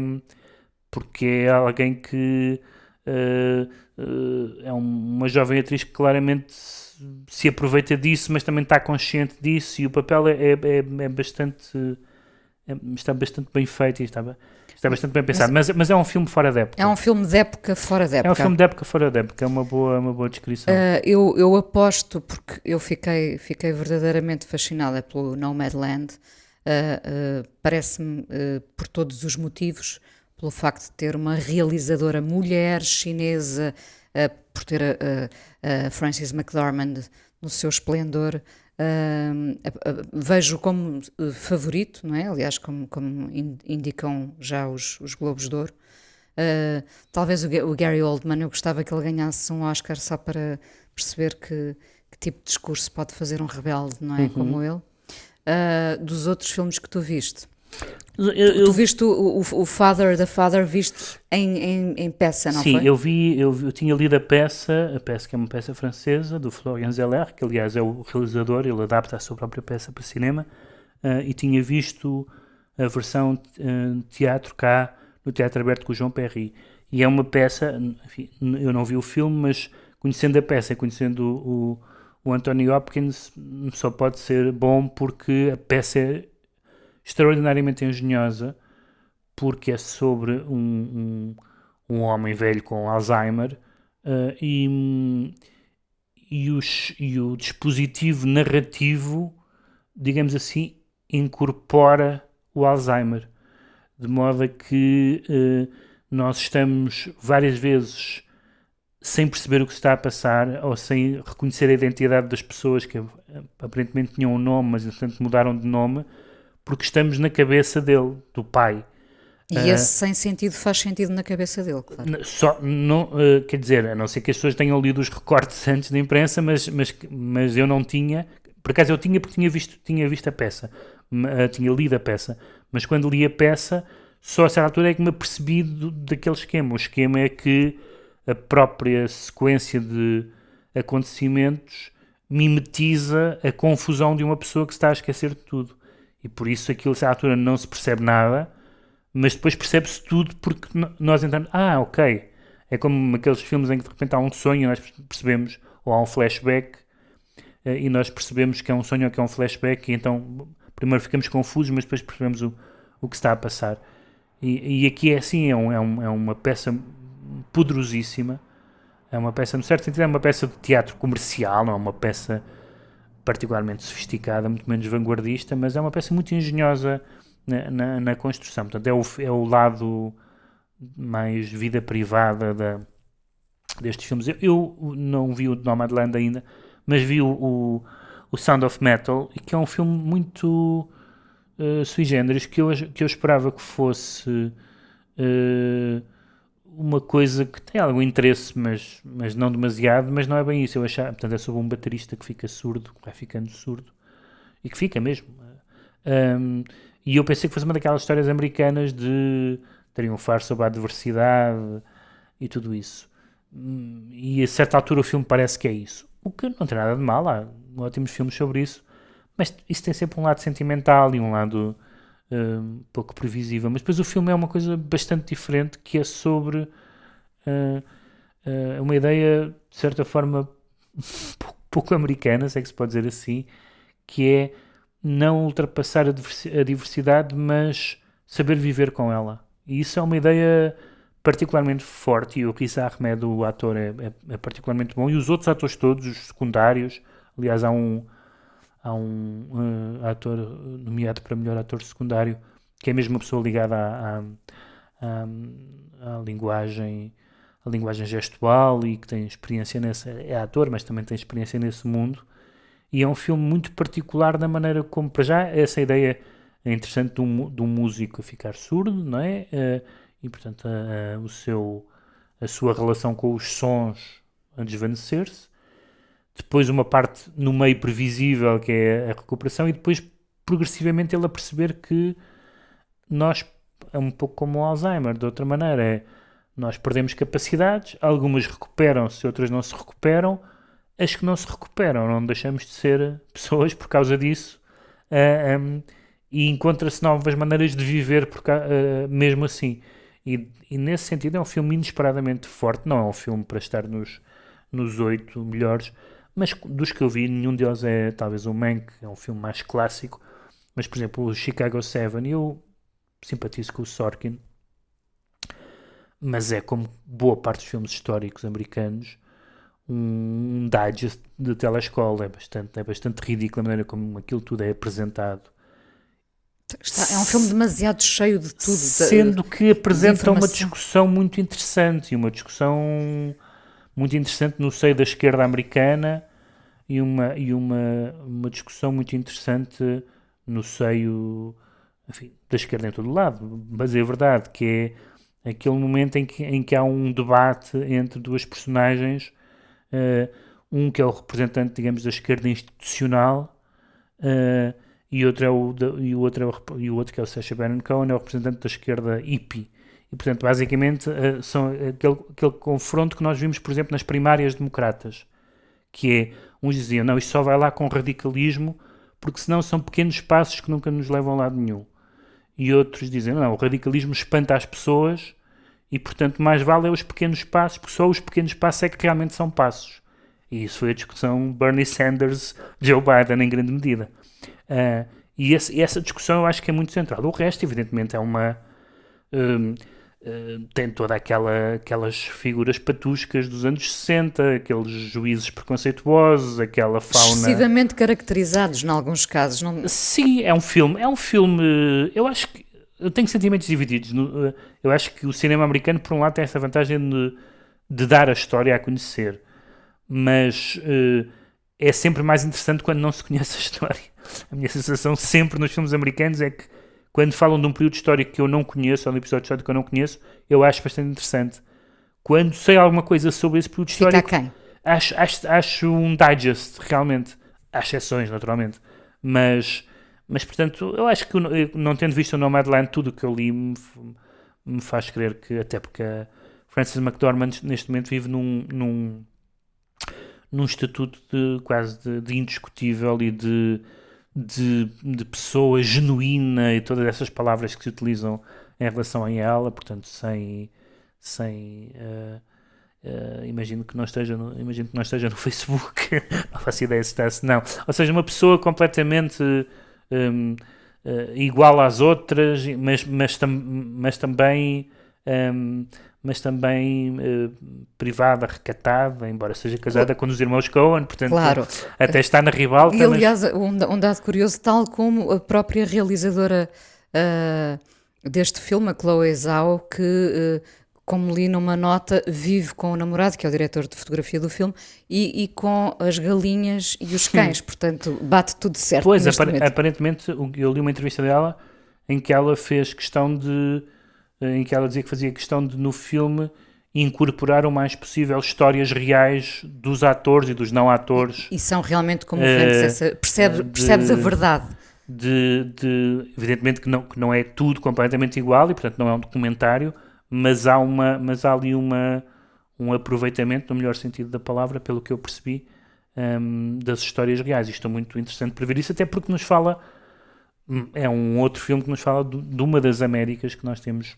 [SPEAKER 3] porque é alguém que uh, uh, é uma jovem atriz que claramente se aproveita disso, mas também está consciente disso, e o papel é, é, é, é bastante. está bastante bem feito e Está bastante bem pensado, mas, mas, é um filme fora de época.
[SPEAKER 2] É um filme de época fora de época.
[SPEAKER 3] É um filme de época fora de época, é uma boa, uma boa descrição.
[SPEAKER 2] Uh, eu, eu aposto, porque eu fiquei, fiquei verdadeiramente fascinada pelo Nomadland, uh, uh, parece-me, por todos os motivos, pelo facto de ter uma realizadora mulher chinesa, por ter a, a Frances McDormand no seu esplendor, Uh, vejo como eh, favorito, não é? Aliás, como, como indicam já os, os Globos de Ouro. Uh, talvez o, o, Gary Oldman, eu gostava que ele ganhasse um Oscar só para perceber que, que tipo de discurso pode fazer um rebelde, não é? Uhum. Como ele. Uh, dos outros filmes que tu viste, eu, eu, tu viste o, o, o, Father the Father viste em, em, em peça, não
[SPEAKER 3] sim,
[SPEAKER 2] foi?
[SPEAKER 3] Sim, eu vi, eu, eu, tinha lido a peça, a peça que é uma peça francesa, do Florian Zeller, que aliás é o realizador, ele adapta a sua própria peça para cinema, uh, e tinha visto a versão uh, teatro cá no Teatro Aberto com o João Perry. E é uma peça, enfim, eu não vi o filme, mas conhecendo a peça, conhecendo o, o, o Anthony Hopkins, só pode ser bom porque a peça é extraordinariamente engenhosa, porque é sobre um, um, um homem velho com Alzheimer uh, e, e, os, e o dispositivo narrativo, digamos assim, incorpora o Alzheimer, de modo a que uh, nós estamos várias vezes sem perceber o que está a passar ou sem reconhecer a identidade das pessoas que aparentemente tinham um nome, mas entretanto mudaram de nome porque estamos na cabeça dele, do pai.
[SPEAKER 2] E uh, esse sem sentido faz sentido na cabeça dele, claro.
[SPEAKER 3] Só, não, uh, quer dizer, a não ser que as pessoas tenham lido os recortes antes da imprensa, mas, mas, mas eu não tinha. Por acaso eu tinha porque tinha visto, tinha visto a peça, uh, tinha lido a peça, mas quando li a peça, só a certa altura é que me apercebi do, daquele esquema. O esquema é que a própria sequência de acontecimentos mimetiza a confusão de uma pessoa que se está a esquecer de tudo e por isso aquilo à altura não se percebe nada, mas depois percebe-se tudo porque nós entramos, ah, ok, é como aqueles filmes em que de repente há um sonho e nós percebemos, ou há um flashback, eh, e nós percebemos que é um sonho ou que é um flashback, e então primeiro ficamos confusos, mas depois percebemos o, o que está a passar. E, e aqui é assim, é, um, é, um, é uma peça poderosíssima, é uma peça, no certo sentido, é uma peça de teatro comercial, não é uma peça particularmente sofisticada, muito menos vanguardista, mas é uma peça muito engenhosa na, na, na construção. Portanto, é o, é o lado mais vida privada da, destes filmes. Eu, eu, não vi o Nomadland ainda, mas vi o, o, o, Sound of Metal, que é um filme muito uh, sui generis, que eu, que eu esperava que fosse. Uh, uma coisa que tem algum interesse, mas, mas não demasiado, mas não é bem isso. Eu achava, portanto, é sobre um baterista que fica surdo, vai ficando surdo, e que fica mesmo. Um, e eu pensei que fosse uma daquelas histórias americanas de triunfar sobre a adversidade e tudo isso. E a certa altura o filme parece que é isso. O que não tem nada de mal, há ótimos filmes sobre isso, mas isso tem sempre um lado sentimental e um lado um pouco previsível. Mas depois o filme é uma coisa bastante diferente que é sobre uh, uh, uma ideia, de certa forma, pouco, americana, se é que se pode dizer assim, que é não ultrapassar a, diversidade, mas saber viver com ela. E isso é uma ideia particularmente forte e o Riz Ahmed, o ator, é, é, é, particularmente bom. E os outros atores todos, os secundários, aliás, há um, há um uh, ator nomeado para melhor ator secundário, que é mesmo uma pessoa ligada à, à, à, à linguagem, a linguagem gestual e que tem experiência nessa, é ator, mas também tem experiência nesse mundo. E é um filme muito particular da maneira como, para já, essa ideia é interessante de um, de um músico a ficar surdo, não é? Uh, e, portanto, uh, o seu, a sua relação com os sons a desvanecer-se. Depois, uma parte no meio previsível, que é a recuperação, e depois, progressivamente, ele a perceber que nós, é um pouco como o Alzheimer, de outra maneira, é nós perdemos capacidades, algumas recuperam-se, outras não se recuperam. As que não se recuperam, não deixamos de ser pessoas por causa disso. Uh, ah, um, e encontra-se novas maneiras de viver por, uh, mesmo assim. E, e, nesse sentido é um filme inesperadamente forte. Não é um filme para estar nos, nos oito melhores, mas dos que eu vi, nenhum deles é talvez o Mank, é um filme mais clássico. Mas, por exemplo, o Chicago 7, eu simpatizo com o Sorkin, mas é como boa parte dos filmes históricos americanos, um, digest de telescola. É bastante, é bastante ridículo a maneira como aquilo tudo é apresentado.
[SPEAKER 2] Está, é um filme demasiado cheio de tudo.
[SPEAKER 3] Sendo de, que apresenta uma discussão muito interessante, e uma discussão muito interessante no seio da esquerda americana e uma, e uma, uma discussão muito interessante no seio enfim, da esquerda em todo lado. Mas é verdade que é aquele momento em que, em que há um debate entre duas personagens, uh, um que é o representante, digamos, da esquerda institucional uh, e, outro é o, e, o outro é o, e o outro que é o Sacha Baron Cohen é o representante da esquerda hippie. E, portanto, basicamente, uh, são aquele, aquele confronto que nós vimos, por exemplo, nas primárias democratas, que é, uns diziam, não, isto só vai lá com radicalismo, porque senão são pequenos passos que nunca nos levam a lado nenhum. E outros dizem, não, o radicalismo espanta as pessoas e, portanto, mais vale é os pequenos passos, porque só os pequenos passos é que realmente são passos. E isso foi a discussão Bernie Sanders-Joe Biden, em grande medida. Uh, e, esse, essa discussão eu acho que é muito central. O resto, evidentemente, é uma. Um, Uh, tem toda aquela aquelas figuras patuscas dos anos 60, aqueles juízes preconceituosos, aquela fauna
[SPEAKER 2] excessivamente caracterizados em alguns casos. Não...
[SPEAKER 3] Sim, é um filme, é um filme. Eu acho que eu tenho sentimentos divididos. Eh, eu acho que o cinema americano, por um lado, tem essa vantagem de, de dar a história a conhecer, mas uh, é sempre mais interessante quando não se conhece a história. A minha sensação sempre nos filmes americanos é que quando falam de um período histórico que eu não conheço, ou de um episódio histórico que eu não conheço, eu acho bastante interessante. Quando sei alguma coisa sobre esse período
[SPEAKER 2] Fica
[SPEAKER 3] histórico, acho, acho, acho um digest, realmente. Há exceções, naturalmente. Mas, mas portanto, eu acho que não tendo visto o Nomadland, tudo o que eu li me, me faz crer que, até porque a Frances McDormand neste momento vive num, num, num estatuto de, quase de, de indiscutível e de de, de pessoa genuína e todas essas palavras que se utilizam em relação a ela, portanto, sem. sem uh, uh, imagino, que não esteja no, imagino que não esteja no Facebook, não faço ideia se está, se não. Ou seja, uma pessoa completamente. Um, uh, eh, igual às outras, mas, mas, tam, mas também um, mas também uh, privada, recatada, embora seja casada com os irmãos Cohen, portanto
[SPEAKER 2] claro.
[SPEAKER 3] até está na ribalta.
[SPEAKER 2] E aliás, mas... um, um, dado curioso, tal como a própria realizadora uh, deste filme, a Chloe Zhao, que, uh, como li numa nota, vive com o namorado, que é o diretor de fotografia do filme, e, e com as galinhas e os cães, portanto bate tudo certo.
[SPEAKER 3] Pois, apar aparentemente, eu li uma entrevista dela em que ela fez questão de em que ela dizia que fazia questão de, no filme, incorporar o mais possível histórias reais dos atores e dos não atores.
[SPEAKER 2] E, e são realmente comoventes, uh, essa, percebe, de, percebes a verdade.
[SPEAKER 3] De, de, evidentemente que não, que não é tudo completamente igual e, portanto, não é um documentário, mas há, uma, mas há ali uma, um aproveitamento, no melhor sentido da palavra, pelo que eu percebi, um, das histórias reais. Isto é muito interessante para ver isso, até porque nos fala. É um outro filme que nos fala de, de uma das Américas que nós temos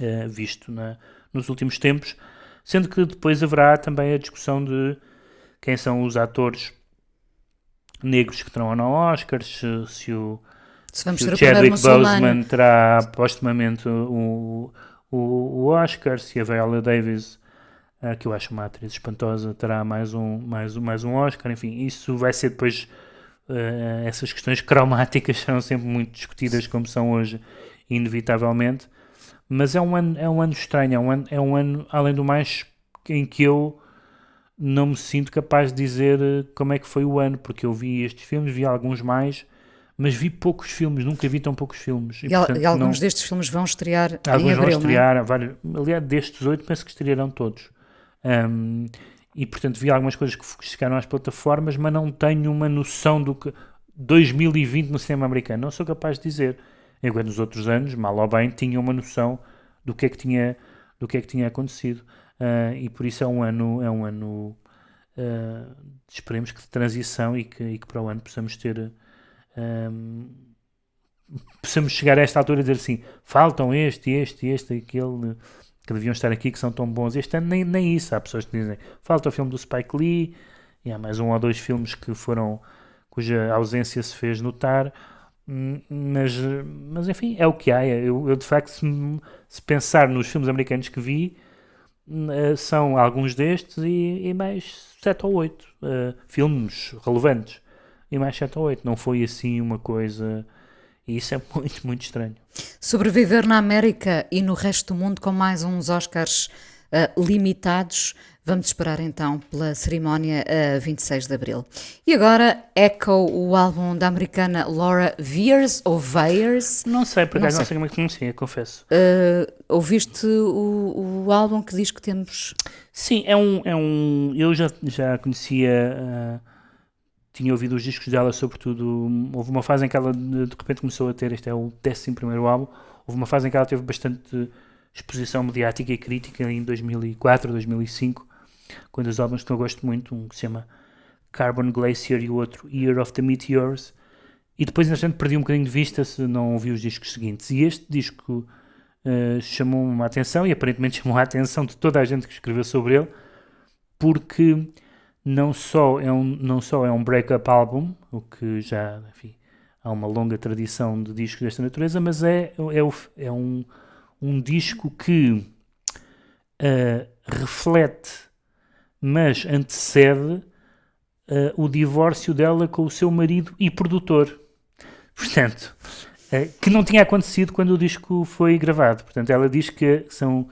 [SPEAKER 3] uh, visto na, nos últimos tempos, sendo que depois haverá também a discussão de quem são os atores negros que terão ou não Oscars, se, se o, se se o Chadwick Boseman terá postumamente o, o, o Oscar, se a Viola Davis, uh, que eu acho uma atriz espantosa, terá mais um, mais, mais um Oscar, enfim, isso vai ser depois. Uh, essas questões cromáticas serão sempre muito discutidas, como são hoje, inevitavelmente Mas é um ano, é um ano estranho, é um ano, é um ano, além do mais, em que eu não me sinto capaz de dizer eh, como é que foi o ano, porque eu vi estes filmes, vi alguns mais, mas vi poucos filmes, nunca vi tão poucos filmes.
[SPEAKER 2] E, e, portanto, e alguns não... destes filmes vão estrear
[SPEAKER 3] alguns
[SPEAKER 2] em abril,
[SPEAKER 3] vão estrear, é? vários, aliás, destes oito penso que estrearão todos. Um, e portanto vi algumas coisas que chegaram às plataformas, mas não tenho uma noção do que 2020 no cinema americano. Não sou capaz de dizer. Enquanto nos outros anos, mal ou bem, tinha uma noção do que é que tinha, do que é que tinha acontecido. Uh, e por isso é um ano, é um ano uh, esperemos que de transição e que, e que para o ano possamos ter um, possamos chegar a esta altura e dizer assim, faltam este, este, este, aquele que deviam estar aqui, que são tão bons. Este ano nem, nem isso. Há pessoas que dizem, falta o filme do Spike Lee, e há mais um ou dois filmes que foram, cuja ausência se fez notar. Hum, mas, mas enfim, é o que há. Eu, eu de facto, se, se, pensar nos filmes americanos que vi, hum, eh, são alguns destes e, e mais sete ou oito uh, filmes relevantes. E mais sete ou oito. Não foi assim uma coisa e isso é muito, muito estranho.
[SPEAKER 2] Sobreviver na América e no resto do mundo com mais uns Oscars uh, limitados. Vamos esperar então pela cerimónia uh, 26 de Abril. E agora, Echo, o álbum da americana Laura Veers, ou Veers?
[SPEAKER 3] Não sei, por acaso não, não sei como é que pronuncia, confesso.
[SPEAKER 2] Uh, ouviste o, o álbum que diz que temos?
[SPEAKER 3] Sim, é um. É um eu já, já conhecia. Uh, tinha ouvido os discos dela, sobretudo. Houve uma fase em que ela de repente começou a ter. Este é o 11 álbum. Houve uma fase em que ela teve bastante exposição mediática e crítica em 2004, 2005, quando os álbuns que eu gosto muito, um que se chama Carbon Glacier e o outro Year of the Meteors. E depois, entretanto, perdi um bocadinho de vista se não ouvi os discos seguintes. E este disco uh, chamou-me a atenção e aparentemente chamou a atenção de toda a gente que escreveu sobre ele, porque não só é um, não só é um break-up álbum, o que já, enfim, há uma longa tradição de discos desta natureza, mas é, é, é um, um disco que uh, reflete, mas antecede uh, o divórcio dela com o seu marido e produtor. Portanto, uh, que não tinha acontecido quando o disco foi gravado. Portanto, ela diz que são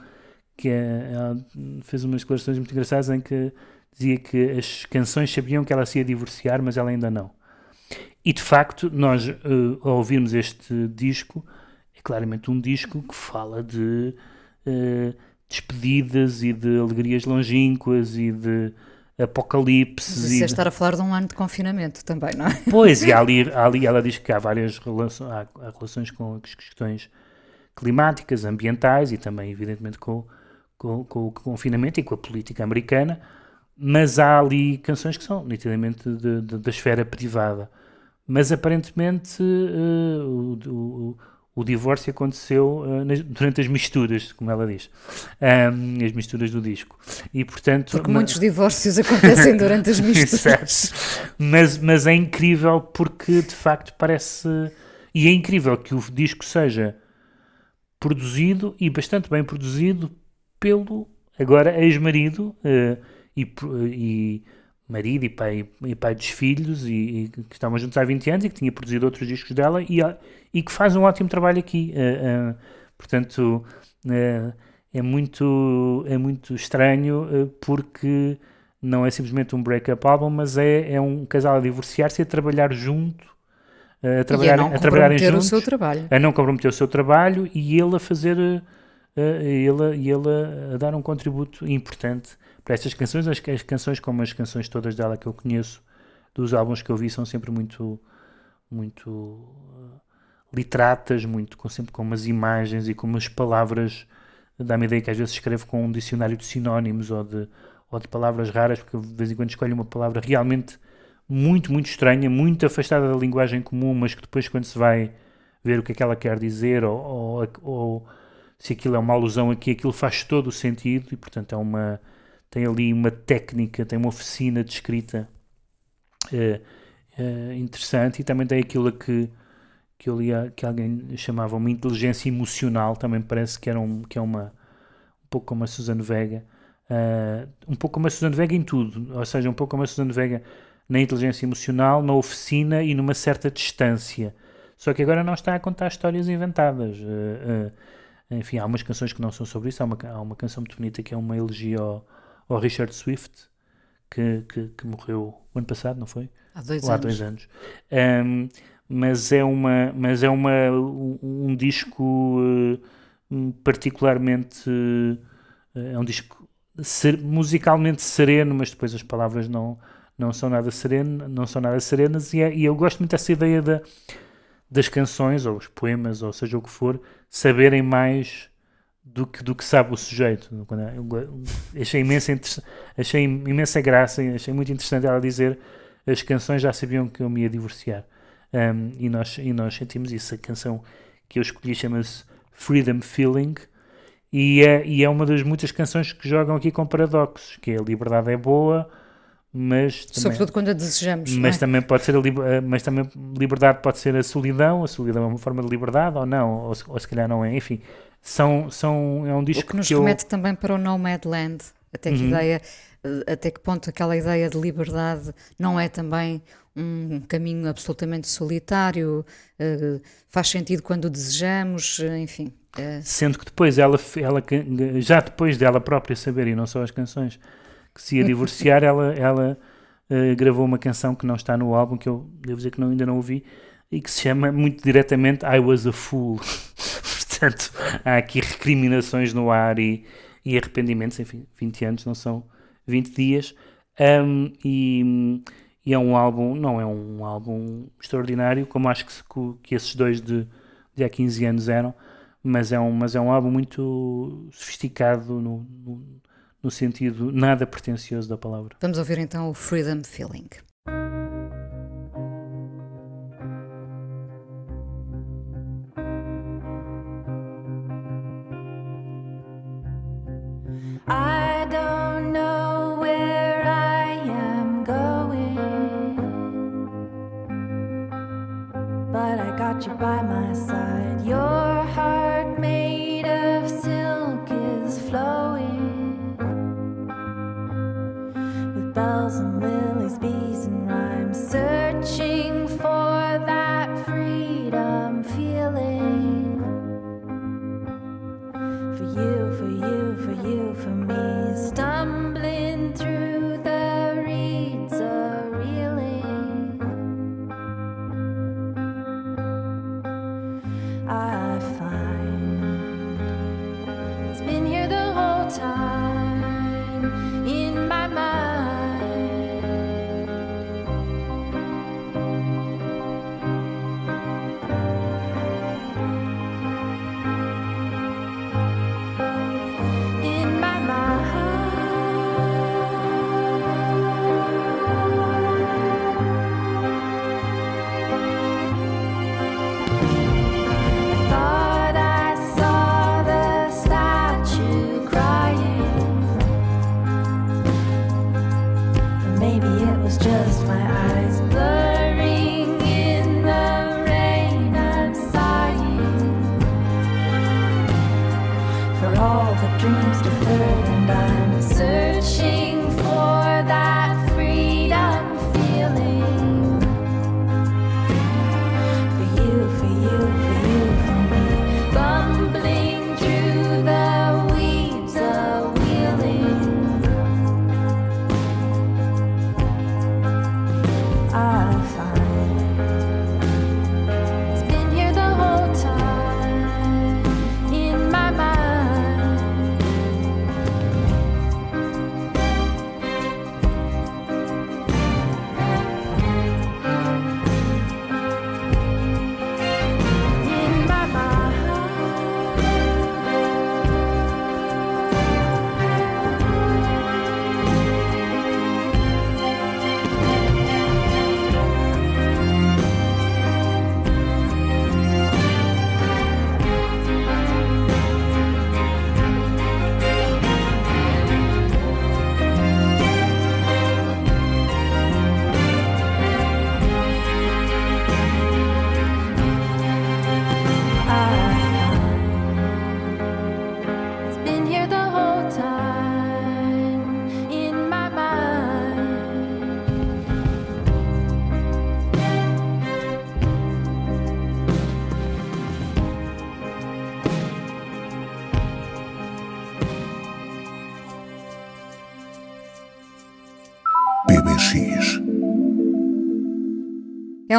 [SPEAKER 3] que ela fez umas declarações muito engraçadas em que dizia que as canções sabiam que ela se ia divorciar, mas ela ainda não. E de facto, nós, uh, ao ouvirmos este disco, é claramente um disco que fala de uh, despedidas e de alegrias longínquas e de apocalipse.
[SPEAKER 2] Mas isso é estar a falar de um ano de confinamento também, não é?
[SPEAKER 3] Pois, e ali, ali ela diz que há várias relações, há, há relações com as questões climáticas, ambientais e também, evidentemente, com, com, com o confinamento e com a política americana mas há ali canções que são nitidamente de, de, da esfera privada. Mas aparentemente uh, o, o, o, divórcio aconteceu uh, nas, durante as misturas, como ela diz, um, as misturas do disco. E portanto.
[SPEAKER 2] Porque muitos divórcios acontecem durante as misturas.
[SPEAKER 3] mas, mas é incrível porque de facto parece. E é incrível que o disco seja produzido e bastante bem produzido pelo agora ex-marido. Uh, e, e marido e pai, e pai dos filhos e, e, que estavam juntos há 20 anos e que tinha produzido outros discos dela e, e que faz um ótimo trabalho aqui. Uh, uh, portanto, uh, é, muito, é muito estranho porque não é simplesmente um break-up album, mas é, é um casal a divorciar-se e a trabalhar junto.
[SPEAKER 2] A trabalhar, e a não a trabalharem juntos, o seu trabalho.
[SPEAKER 3] A não comprometer o seu trabalho e ele a fazer ele, ele a dar um contributo importante para estas canções. As, as canções, como as canções todas dela que eu conheço, dos álbuns que eu vi, são sempre muito, muito uh, literatas, muito, com, sempre com umas imagens e com umas palavras. Dá-me a ideia que às vezes escrevo com um dicionário de sinónimos ou de, ou de palavras raras, porque de vez em quando escolho uma palavra realmente muito, muito estranha, muito afastada da linguagem comum, mas que depois, quando se vai ver o que é que ela quer dizer ou, ou, ou se aquilo é uma alusão aqui, aquilo faz todo o sentido e, portanto, é uma tem ali uma técnica, tem uma oficina de escrita uh, uh, interessante e também tem aquilo que, que eu li, que alguém chamava uma inteligência emocional, também parece que, era um, que é uma um pouco como a Susana Vega, uh, um pouco como a Susana Vega em tudo, ou seja, um pouco como a Susana Vega na inteligência emocional, na oficina e numa certa distância. Só que agora não está a contar histórias inventadas. Uh, Enfim, há umas canções que não são sobre isso. Há uma, há uma canção muito bonita que é uma elegia ao, ao Richard Swift, que, que, que, morreu o ano passado, não foi?
[SPEAKER 2] Há dois
[SPEAKER 3] Ou
[SPEAKER 2] anos.
[SPEAKER 3] Há dois anos. Um, mas é, uma, mas é uma, um, disco uh, particularmente. Uh, é um disco ser, musicalmente sereno, mas depois as palavras não, não são nada sereno, não são nada serenas e, é, e eu gosto muito dessa ideia da, das canções ou os poemas ou seja o que for saberem mais do que, do que sabe o sujeito eu, achei imensa achei imensa graça achei muito interessante ela dizer as canções já sabiam que eu me ia divorciar um, e, nós, e nós sentimos isso a canção que eu escolhi chama-se Freedom Feeling e é, e é uma das muitas canções que jogam aqui com paradoxos, que é a liberdade é boa, mas também,
[SPEAKER 2] sobretudo quando a desejamos.
[SPEAKER 3] Mas
[SPEAKER 2] é?
[SPEAKER 3] também pode ser a eh, mas também liberdade pode ser a solidão, a solidão é uma forma de liberdade ou não, ou, ou se calhar não é, enfim, são, são é um disco
[SPEAKER 2] o que nos
[SPEAKER 3] que
[SPEAKER 2] remete
[SPEAKER 3] eu...
[SPEAKER 2] também para o Nomadland, até que uhum. ideia, eh, até que ponto aquela ideia de liberdade não é também um caminho absolutamente solitário, uh, faz sentido quando o desejamos, enfim.
[SPEAKER 3] É. Sendo que depois ela, ela, já depois dela própria saber, e não só as canções, que se ia divorciar, ela, ela uh, gravou uma canção que não está no álbum, que eu devo dizer que não, ainda não ouvi, e que se chama muito diretamente I Was a Fool. Portanto, há aqui recriminações no ar e, e arrependimentos, enfim, 20 anos não são 20 dias. Um, e, e, é um álbum, não é um álbum extraordinário, como acho que, que esses dois de, de há 15 anos eram mas é um, mas é um álbum muito sofisticado no, no, no sentido nada pretencioso da palavra.
[SPEAKER 2] Vamos ouvir então o Freedom Feeling.
[SPEAKER 4] I don't know where I am going, but I got you by my side.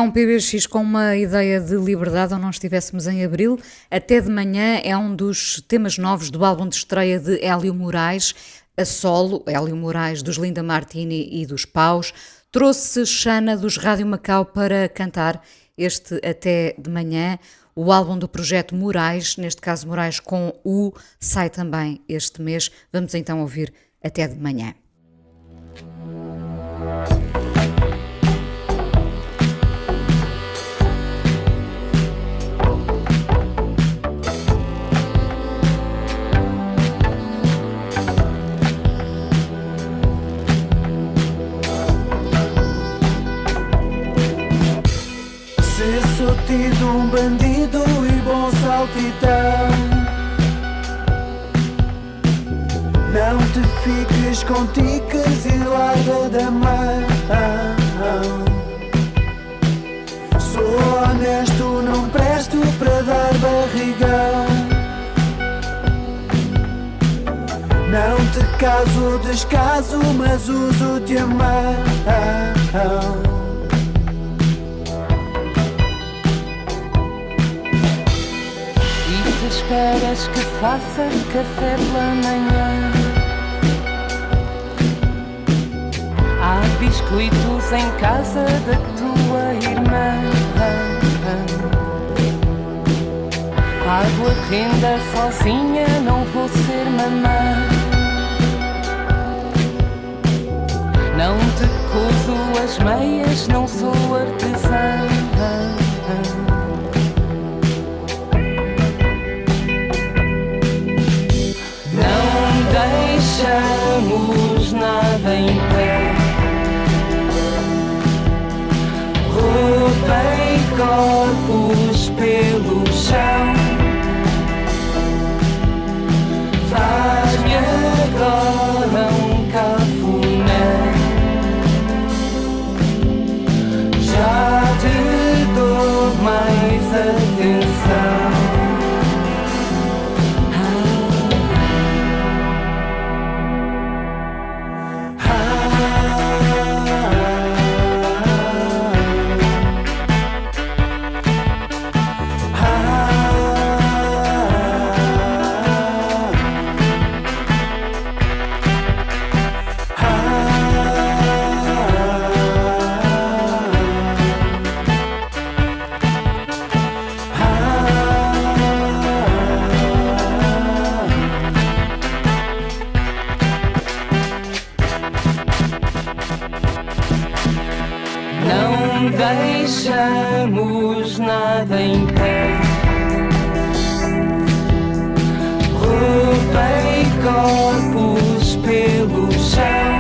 [SPEAKER 2] Um PBX com uma ideia de liberdade, ou não estivéssemos em abril. Até de manhã é um dos temas novos do álbum de estreia de Hélio Moraes, a solo, Hélio Moraes dos Linda Martini e dos Paus. Trouxe Xana dos Rádio Macau para cantar este Até de Manhã. O álbum do projeto Moraes, neste caso Moraes com U, sai também este mês. Vamos então ouvir Até de Manhã.
[SPEAKER 5] Bandido e bom saltitão. Não te fiques com ticas e larga da mão. Sou honesto, não presto para dar barrigão. Não te caso, descaso, mas uso-te a mão
[SPEAKER 6] esperas que faça café pela manhã? Há biscoitos em casa da tua irmã. Água renda sozinha, não vou ser mamã. Não te cozo as meias, não sou artesã deixamos nada em pé. Rodei corpos pelo chão. Nada. Rodei corpos pelo chão.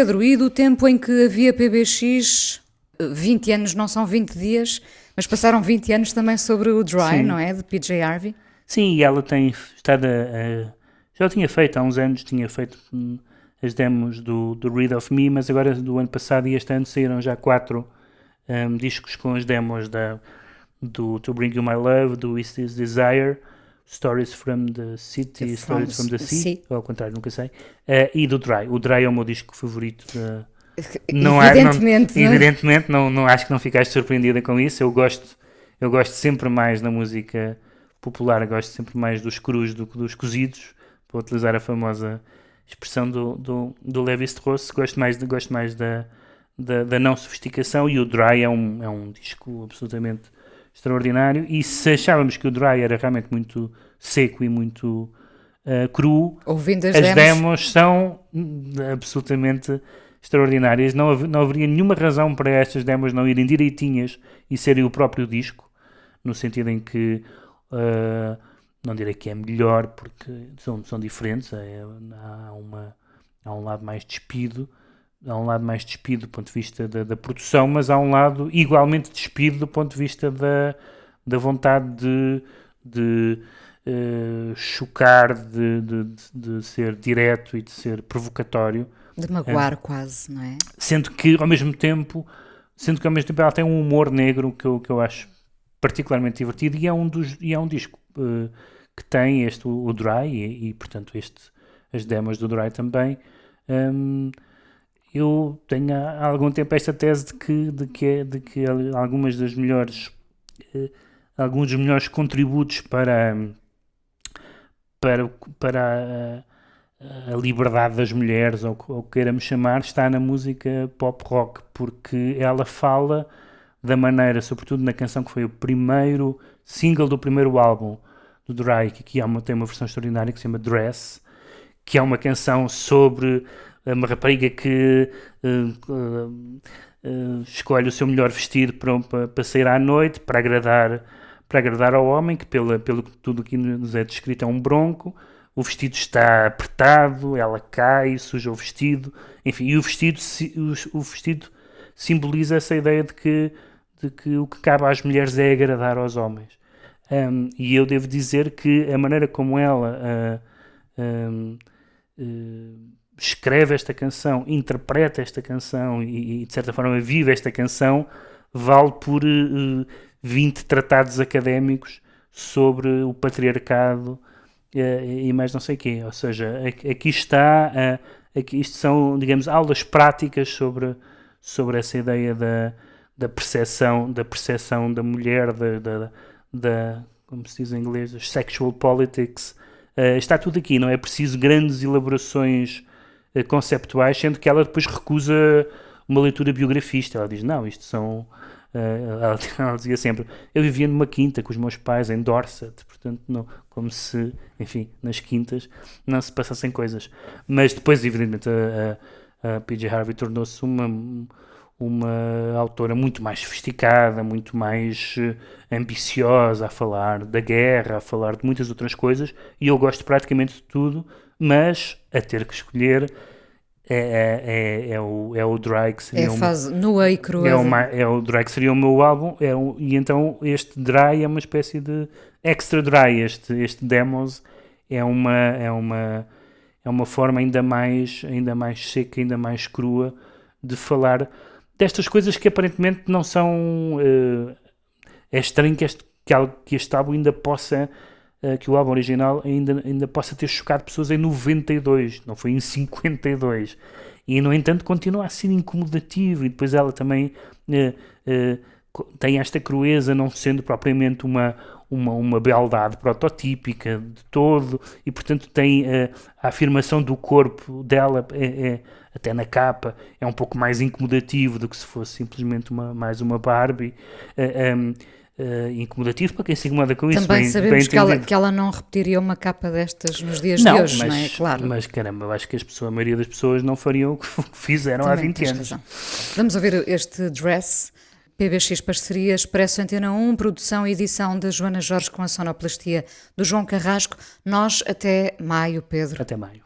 [SPEAKER 2] Pedro, e do tempo em que havia PBX, eh, 20 anos não são 20 dias, mas passaram 20 anos também sobre o Dry,
[SPEAKER 3] Sim.
[SPEAKER 2] não é? De PJ Harvey.
[SPEAKER 3] Sim, e ela tem estado a, a- Já tinha feito há uns anos, tinha feito hum, as demos do, do Read of Me, mas agora do ano passado e este ano saíram já quatro hum, discos com as demos da, do To Bring You My Love, do Is This Desire, Stories from the City,
[SPEAKER 2] From
[SPEAKER 3] Stories from the Sea, ou ao contrário, nunca sei, eh, e do Dry. O Dry é o meu disco favorito da, não há-
[SPEAKER 2] Evidentemente,
[SPEAKER 3] não,
[SPEAKER 2] não é?
[SPEAKER 3] evidentemente não, não acho que não ficaste surpreendida com isso. Eu gosto, eu gosto sempre mais na música popular, gosto sempre mais dos crus do que dos cozidos, para utilizar a famosa expressão do, do, do Levi Strauss. Gosto mais, de, gosto mais da, da, da não sofisticação e o Dry é um, é um disco absolutamente extraordinário. E se achávamos que o Dry era realmente muito seco e muito uh, cru,
[SPEAKER 2] Ouvindo as
[SPEAKER 3] as
[SPEAKER 2] demos-
[SPEAKER 3] demos são hum, absolutamente extraordinárias. Não, hav- não haveria nenhuma razão para estas demos não irem direitinhas e serem o próprio disco, no sentido em que uh, não direi que é melhor, porque são, são diferentes. é- há, uma, há um lado mais despido, há um lado mais despido do ponto de vista da, da produção, mas há um lado igualmente despido do ponto de vista da, da vontade de, de eh, chocar, de, de, de- ser direto e de ser provocatório.
[SPEAKER 2] De magoar quase, não é?
[SPEAKER 3] Sendo que ao mesmo tempo, sendo que ao mesmo tempo ela tem um humor negro que eu, que eu acho particularmente divertido e é um, dos, e é um disco eh, que tem este, o, o Dry e, e, portanto este, as demos do Dry também. Hum, eu tenho há algum tempo esta tese de que, de que, é- de que algumas das melhores eh, alguns dos melhores contributos para para, para a, a liberdade das mulheres ou o que queiramos chamar está na música pop rock porque ela fala da maneira, sobretudo na canção que foi o primeiro single do primeiro álbum do Drake, que é uma, tem uma versão extraordinária que se chama Dress, que é uma canção sobre uma rapariga que uh, uh, escolhe o seu melhor vestido para, para, sair à noite, para agradar, para agradar ao homem, que pela, pelo tudo que nos é descrito é um bronco, o vestido está apertado, ela cai, suja o vestido, enfim, e o vestido, o, vestido simboliza essa ideia de que, de que o que cabe às mulheres é agradar aos homens. Um, e eu devo dizer que a maneira como ela uh, um, uh, escreve esta canção, interpreta esta canção e, e, de certa forma vive esta canção, vale por uh, 20 tratados académicos sobre o patriarcado e mais não sei o quê. Ou seja, aqui está, aqui, isto são, digamos, aulas práticas sobre, sobre essa ideia da, da percepção da percepção da mulher, da, da, da como se diz em inglês, sexual politics. Uh, está tudo aqui, não é preciso grandes elaborações uh, conceptuais, sendo que ela depois recusa uma leitura biografista. Ela diz: Não, isto são. Uh, ela, ela, dizia sempre: Eu vivia numa quinta com os meus pais em Dorset, portanto, não, como se, enfim, nas quintas não se passassem coisas. Mas depois, evidentemente, a, a, P.J. Harvey tornou-se uma uma autora muito mais sofisticada, muito mais uh, ambiciosa a falar da guerra, a falar de muitas outras coisas, e eu gosto praticamente de tudo, mas a ter que escolher é, é, é, o, é o Dry que seria
[SPEAKER 2] é fase nua e crua.
[SPEAKER 3] É, uma, é o Dry que seria o meu álbum, é um, e então este Dry é uma espécie de extra Dry, este, este Demos é uma, é uma, é uma forma ainda mais, ainda mais seca, ainda mais crua de falar destas coisas que aparentemente não são. Uh, é estranho que este, que, que este álbum ainda possa. Uh, que o álbum original ainda, ainda possa ter chocado pessoas em 92, não foi em 52. E no entanto continua a ser incomodativo. E depois ela também uh, tem esta crueza, não sendo propriamente uma, uma, uma beldade prototípica de todo, e portanto tem a afirmação do corpo dela. É, é, até na capa, é um pouco mais incomodativo do que se fosse simplesmente uma, mais uma Barbie. Um, uh, incomodativo para quem se incomoda com isso.
[SPEAKER 2] Também
[SPEAKER 3] bem,
[SPEAKER 2] sabemos
[SPEAKER 3] bem
[SPEAKER 2] que, ela, que ela não repetiria uma capa destas nos dias
[SPEAKER 3] não,
[SPEAKER 2] de hoje,
[SPEAKER 3] mas,
[SPEAKER 2] não é? Claro.
[SPEAKER 3] Mas caramba, eu acho que as pessoas, a maioria das pessoas não fariam o que fizeram
[SPEAKER 2] Também
[SPEAKER 3] há 20 anos.
[SPEAKER 2] Razão. Vamos ouvir este Dress. PBX Parceria, Expresso Antena 1, produção e edição de Joana Jorge com a sonoplastia do João Carrasco. Nós até maio, Pedro.
[SPEAKER 3] Até maio.